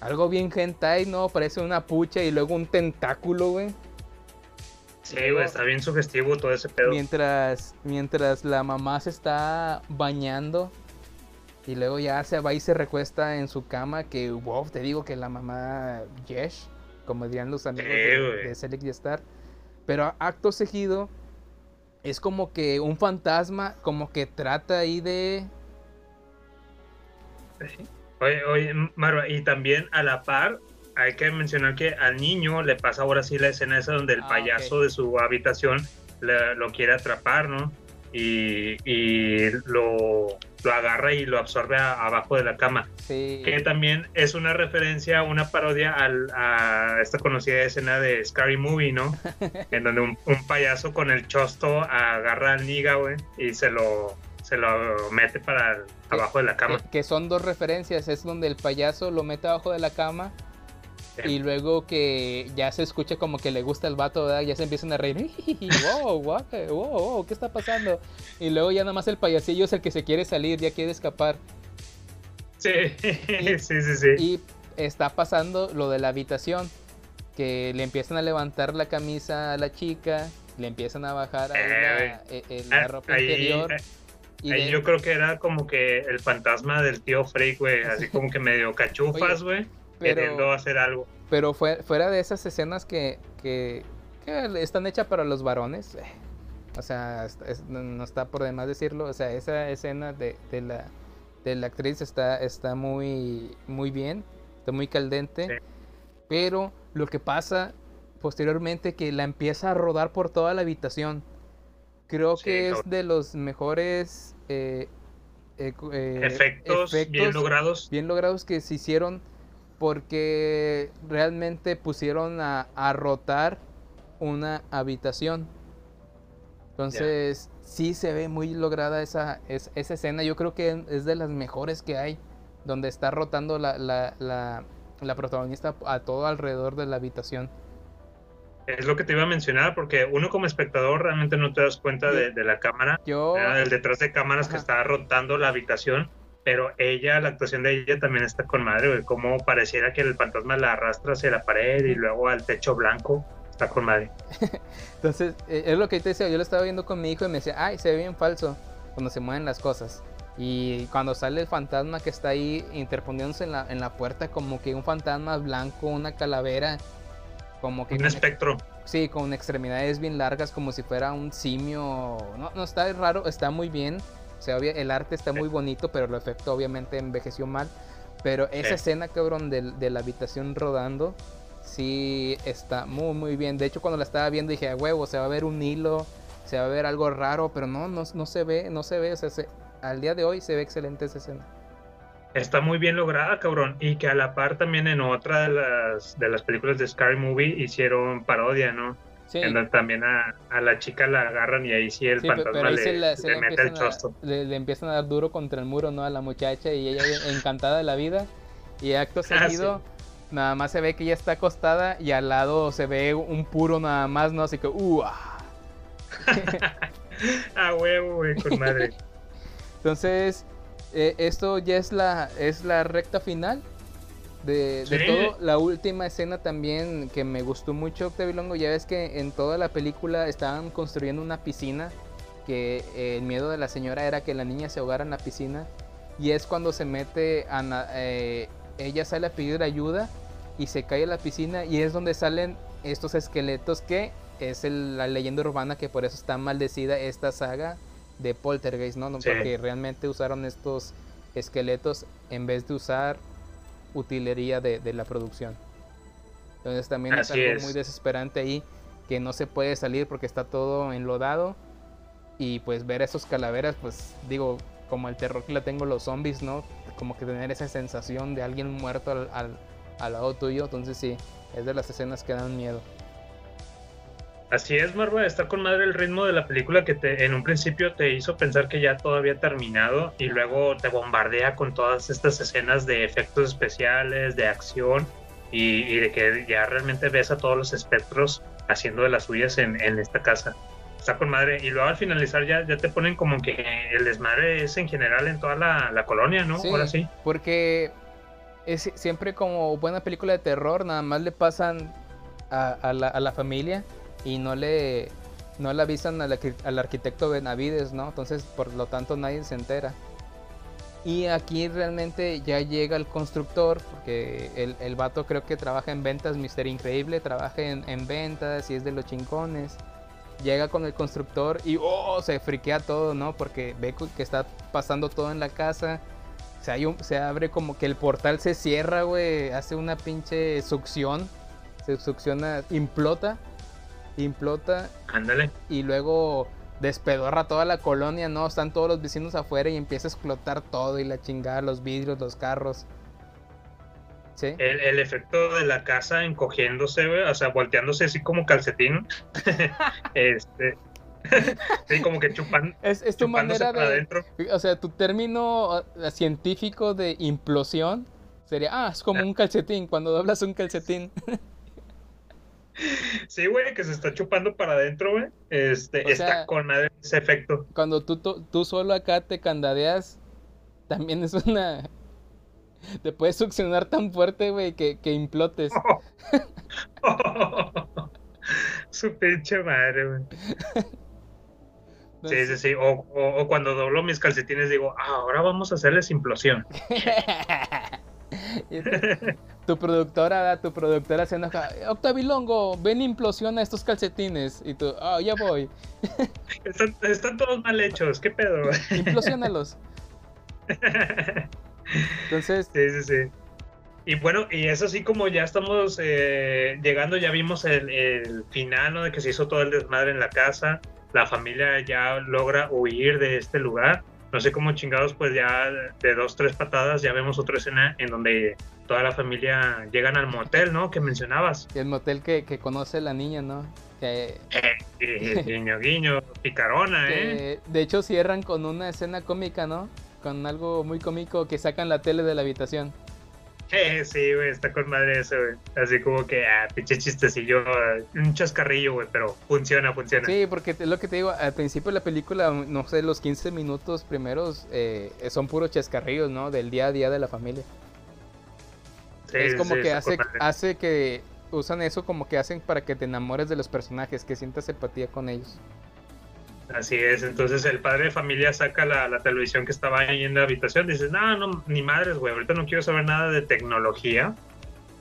Algo bien hentai, ¿no? Parece una pucha y luego un tentáculo, güey.
Sí, güey, está bien sugestivo todo ese pedo.
Mientras, mientras la mamá se está bañando. Y luego ya se va y se recuesta en su cama. Que, wow, te digo que la mamá Yesh, como dirían los amigos
Sí,
de, de Select y Star. Pero acto seguido, es como que un fantasma, como que trata ahí de.
Oye, oye, Marva, y también a la par, hay que mencionar que al niño le pasa ahora sí la escena esa donde el
Ah,
payaso de su habitación le- lo quiere atrapar, ¿no? Y, y lo, lo agarra y lo absorbe a- abajo de la cama.
Sí.
Que también es una referencia, una parodia al- a esta conocida escena de Scary Movie, ¿no? en donde un, un payaso con el chosto agarra al niga, güey, y se lo, se lo mete para el- abajo de la cama.
Que, que son dos referencias. Es donde el payaso lo mete abajo de la cama. Y luego que ya se escucha como que le gusta el vato, ¿verdad? Ya se empiezan a reír. wow, wow, wow, ¿qué está pasando? Y luego ya nada más el payasillo es el que se quiere salir, ya quiere escapar.
Sí, sí, sí, sí.
Y está pasando lo de la habitación. Que le empiezan a levantar la camisa a la chica. Le empiezan a bajar ahí la, eh, eh, la
Ah,
ropa
ahí-
interior. Y
Ahí
de-
yo creo que era como que el fantasma del tío Freak, güey, así como que medio cachufas, güey, queriendo hacer algo.
Pero fue- fuera de esas escenas que, que, que están hechas para los varones, eh, o sea, es- es- no no está por demás decirlo, o sea, esa escena de, de la, de la actriz está, está muy, muy bien, está muy caldente, pero lo que pasa posteriormente que la empieza a rodar por toda la habitación. Creo
Sí,
que es de los mejores eh, eh, eh,
Efectos bien logrados.
bien logrados que se hicieron porque realmente pusieron a, a rotar una habitación. Entonces, sí se ve muy lograda esa, es- esa escena. Yo creo que es de las mejores que hay, donde está rotando la, la, la, la protagonista a todo alrededor de la habitación.
Es lo que te iba a mencionar, porque uno como espectador realmente no te das cuenta de, de la cámara,
Yo,
el detrás de cámaras que está rotando la habitación, pero ella, la actuación de ella también está con madre, güey, como pareciera que el fantasma la arrastra hacia la pared y luego al techo blanco, está con madre.
Entonces, eh, es lo que te decía, yo lo estaba viendo con mi hijo y me decía, ay, se ve bien falso cuando se mueven las cosas. Y cuando sale el fantasma que está ahí interponiéndose en la, en la puerta, como que un fantasma blanco, una calavera, como que...
Un espectro.
Sí, con extremidades bien largas, como si fuera un simio. No, no está raro, está muy bien. O sea, obvia- el arte está muy bonito, pero el efecto obviamente envejeció mal. Pero esa
Sí.
escena, cabrón, de, la habitación rodando, sí está muy, muy bien. De hecho, cuando la estaba viendo dije, a huevo, se va a ver un hilo, se va a ver algo raro, pero no, no, no se ve, no se ve. O sea, se- al día de hoy se ve excelente esa escena.
Está muy bien lograda, cabrón. Y que a la par también en otra de las, de las películas de Scary Movie hicieron parodia, ¿no?
Sí.
En donde también a, a la chica la agarran y ahí sí el
Sí,
fantasma
ahí
le,
la,
le mete el
a- le, le empiezan a dar duro contra el muro, ¿no? A la muchacha y ella encantada de la vida. Y acto
Ah,
seguido, nada más se ve que ella está acostada y al lado se ve un puro nada más, ¿no? Así que, ¡uh! ah.
Ah, huevo, güey, con madre.
Entonces, eh, esto ya es la, es la recta final de, todo. La última escena también que me gustó mucho, Octavio Longo, ya ves que en toda la película estaban construyendo una piscina, que eh, el miedo de la señora era que la niña se ahogara en la piscina. Y es cuando se mete, a eh, ella sale a pedir ayuda y se cae a la piscina y es donde salen estos esqueletos que es el- la leyenda urbana que por eso está maldecida esta saga de Poltergeist, ¿no? No,
Sí.
Porque realmente usaron estos esqueletos en vez de usar utilería de, de la producción. Entonces también es
Así
algo
es.
muy desesperante ahí que no se puede salir porque está todo enlodado y pues ver esos calaveras, pues digo, como el terror que le tengo los zombies, ¿no? Como que tener esa sensación de alguien muerto al, al, al lado tuyo, entonces sí, es de las escenas que dan miedo.
Así es, Marva, está con madre el ritmo de la película que te, en un principio te hizo pensar que ya todo había terminado y luego te bombardea con todas estas escenas de efectos especiales, de acción y, y de que ya realmente ves a todos los espectros haciendo de las suyas en, en esta casa. Está con madre. Y luego al finalizar ya, ya te ponen como que el desmadre es en general en toda la, la colonia, ¿no? Ahora sí.
Porque es siempre como buena película de terror, nada más le pasan a, a la, a la familia y no le no le avisan al, al arquitecto Benavides, ¿no? Entonces, por lo tanto, nadie se entera. Y aquí realmente ya llega el constructor, porque el, el vato creo que trabaja en ventas, Mister Increíble, trabaja en, en ventas y es de los chincones. Llega con el constructor y oh, se friquea todo, ¿no? Porque ve que está pasando todo en la casa. Se, hay un- se abre como que el portal se cierra, güey. Hace una pinche succión. Se succiona, implota. Implota.
Ándale.
Y luego despedorra toda la colonia, ¿no? Están todos los vecinos afuera y empieza a explotar todo y la chingada, los vidrios, los carros. ¿Sí?
El, el efecto de la casa encogiéndose, o sea, volteándose así como calcetín. este. sí, como que chupan.
Es, es tu manera de...
adentro.
O sea, tu término eh, científico de implosión sería, ah, es como un calcetín, cuando doblas un calcetín.
Sí, güey, que se está chupando para adentro, güey. Este,
O
está
sea-
con ese efecto.
Cuando tú, tú solo acá te candadeas, también es una... Te puedes succionar tan fuerte, güey, que, que implotes.
Su pinche madre, güey.
No
Sí, sí, sí. O, o- o cuando doblo mis calcetines digo, ah, ahora vamos a hacerles implosión.
Tu- productora, tu productora se enoja. Octavilongo, ven implosiona estos calcetines. Y tú, ah, ya voy.
Están, están todos mal hechos, ¿qué pedo? güey?
Implosiónalos. Entonces,
Sí, sí, sí. Y bueno, y es así como ya estamos eh, llegando, ya vimos el, el final, ¿no? De que se hizo todo el desmadre en la casa, la familia ya logra huir de este lugar. No sé cómo chingados, pues ya de dos, tres patadas ya vemos otra escena en donde toda la familia llegan al motel, ¿no? Que mencionabas.
el motel que, que conoce la niña, ¿no? Que,
Eh, guiño, guiño, picarona, ¿eh?
de hecho cierran con una escena cómica, ¿no? Con algo muy cómico que sacan la tele de la habitación.
Eh, sí, güey, está con madre eso, güey. Así como que, ah, pinche chistecillo, un chascarrillo, güey, pero funciona, funciona.
Sí, porque te- lo que te digo, al principio de la película, no sé, los 15 minutos primeros eh, son puros chascarrillos, ¿no? Del día a día de la familia.
Sí,
es como
sí,
que hace, hace que usan eso como que hacen para que te enamores de los personajes, que sientas empatía con ellos.
Así es, entonces el padre de familia saca la, la televisión que estaba ahí en la habitación, dice, no, no, ni madres, güey, ahorita no quiero saber nada de tecnología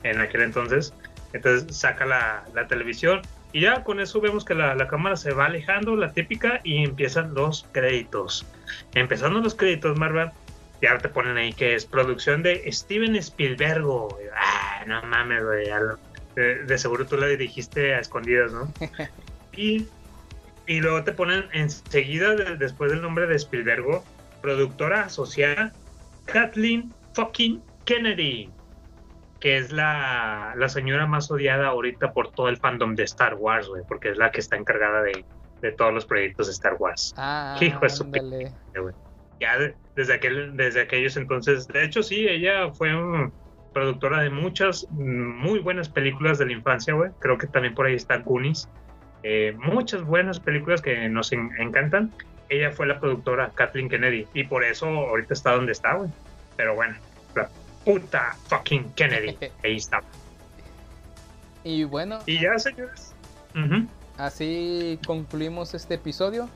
en aquel entonces. Entonces saca la, la televisión y ya con eso vemos que la, la cámara se va alejando, la típica, y empiezan los créditos. Empezando los créditos, Marva, ya te ponen ahí que es producción de Steven Spielberg. Ah, no mames, güey. De, de seguro tú la dirigiste a escondidas, ¿no? y, y luego te ponen enseguida, de- después del nombre de Spielberg, productora asociada Kathleen fucking Kennedy. que es la, la señora más odiada ahorita por todo el fandom de Star Wars, güey, porque es la que está encargada de, de todos los proyectos de Star Wars.
Ah,
Hijo de su güey. Ya de- desde, aquel, desde aquellos entonces, de hecho sí, ella fue mm, productora de muchas mm, muy buenas películas de la infancia, güey. Creo que también por ahí está Goonies. Eh, muchas buenas películas que nos en- encantan. Ella fue la productora Kathleen Kennedy y por eso ahorita está donde está, güey. Pero bueno, la puta fucking Kennedy. Ahí está.
Y bueno,
Y ya, señores.
Así concluimos este episodio.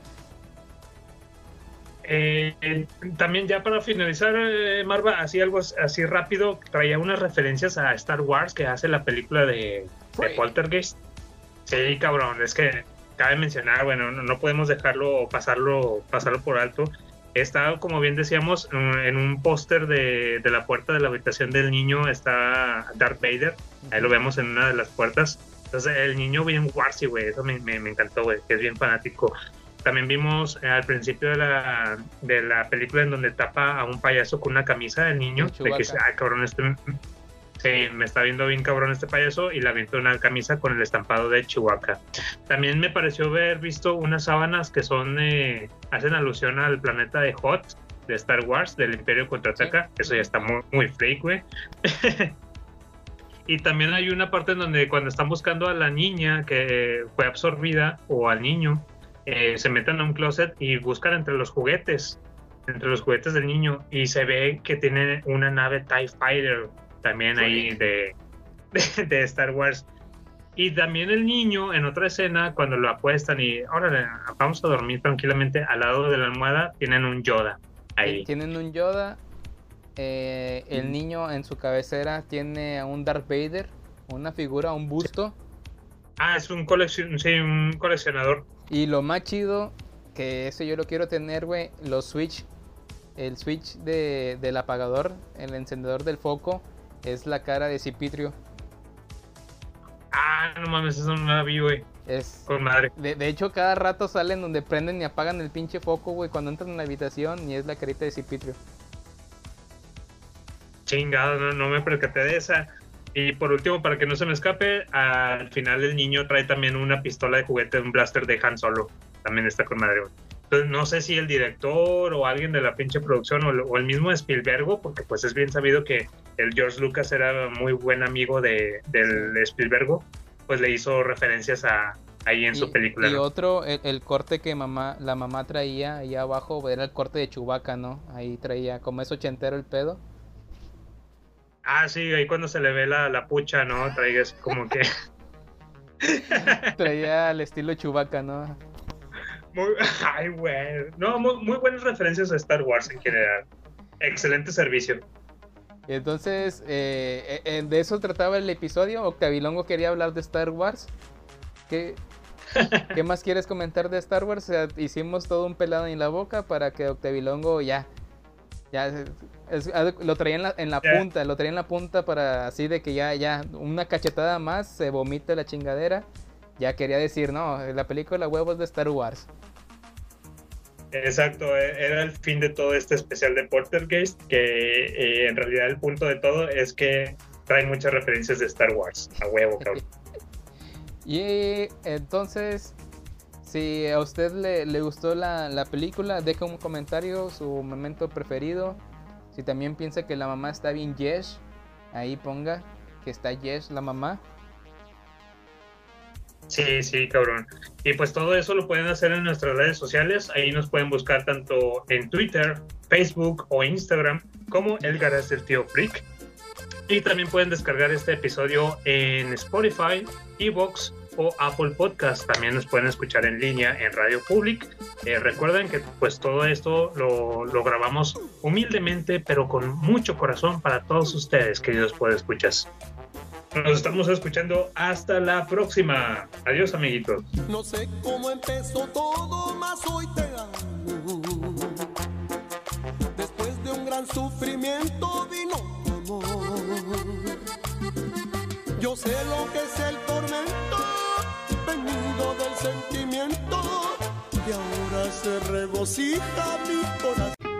Eh, también ya para finalizar, eh, Marva, así algo as- así rápido, traía unas referencias a Star Wars que hace la película de, de Poltergeist. Sí, cabrón, es que cabe mencionar, bueno, no, no podemos dejarlo pasarlo, pasarlo por alto. Está, como bien decíamos, mm, en un póster de, de la puerta de la habitación del niño está Darth Vader. Ahí lo vemos en una de las puertas. Entonces, el niño bien Warsy, güey, eso me, me, me encantó, güey, que es bien fanático. También vimos eh, al principio de la, de la película en donde tapa a un payaso con una camisa del niño. De que,
Chewbacca.
ah, cabrón, este. Sí, me está viendo bien cabrón este payaso y le avienta una camisa con el estampado de Chihuahua. También me pareció haber visto unas sábanas que son. eh, hacen alusión al planeta de Hot de Star Wars, del Imperio Contraataca. Eso ya está muy, muy freak, güey. Y también hay una parte en donde cuando están buscando a la niña que fue absorbida o al niño, eh, se meten a un closet y buscan entre los juguetes, entre los juguetes del niño, y se ve que tiene una nave TIE Fighter también ahí de, de, de Star Wars. Y también el niño en otra escena, cuando lo apuestan y ahora vamos a dormir tranquilamente al lado de la almohada, tienen un Yoda ahí.
Tienen un Yoda. eh, el niño en su cabecera tiene a un Darth Vader, una figura, un busto.
Ah, es un, coleccion sí, un coleccionador.
Y lo más chido, que ese yo lo quiero tener, güey, los switch. El switch de, del apagador, el encendedor del foco, es la cara de Cipitrio.
Ah, no mames, eso no la vi, güey.
Es,
Con madre.
de, de hecho, cada rato salen donde prenden y apagan el pinche foco, güey, cuando entran en la habitación y es la carita de Cipitrio.
Chingado, no, no me percaté de esa. Y por último, para que no se me escape, al final el niño trae también una pistola de juguete, un blaster de Han Solo. También está con madre. Entonces, no sé si el director o alguien de la pinche producción o, el- o el mismo Spielberg, porque pues es bien sabido que el George Lucas era muy buen amigo de, del Spielberg, pues le hizo referencias a ahí en su película.
Y
¿no?
otro, el, el corte que mamá, la mamá traía ahí abajo, era el corte de Chubaca, ¿no? Ahí traía, como es ochentero el pedo.
Ah, sí, ahí cuando se le ve la, la pucha, ¿no? Así como que...
Traía al estilo Chubaca, ¿no?
Muy, ay, güey. No, muy, muy buenas referencias a Star Wars en general. Excelente servicio.
Entonces, eh, eh, de eso trataba el episodio. Octavilongo quería hablar de Star Wars. ¿Qué, ¿Qué más quieres comentar de Star Wars? O sea, hicimos todo un pelado en la boca para que Octavilongo ya. Ya es- es- lo traía en la, en la
Ya.
punta, lo traía en la punta para así de que ya, ya, una cachetada más, se vomita la chingadera. Ya quería decir, no, la película huevos de Star Wars.
Exacto, eh, era el fin de todo este especial de Poltergeist, que eh, en realidad el punto de todo es que trae muchas referencias de Star Wars. A huevo, cabrón.
Y entonces, si a usted le, le gustó la, la película, deje un comentario, su momento preferido. Si también piensa que la mamá está bien Yesh, ahí ponga que está Yesh la mamá.
Sí, sí, cabrón. Y pues todo eso lo pueden hacer en nuestras redes sociales. Ahí nos pueden buscar tanto en Twitter, Facebook o Instagram como El Garage del Tío Freak. Y también pueden descargar este episodio en Spotify, Evox o Apple Podcast. También nos pueden escuchar en línea en Radio Public. Eh, recuerden que pues todo esto lo, grabamos humildemente, pero con mucho corazón para todos ustedes, queridos podescuchas. Nos estamos escuchando hasta la próxima. Adiós, amiguitos.
No sé cómo empezó todo, mas hoy te amo. Después de un gran sufrimiento vino tu. Yo sé lo que es el tormento, del sentimiento, y ahora se regocija mi corazón.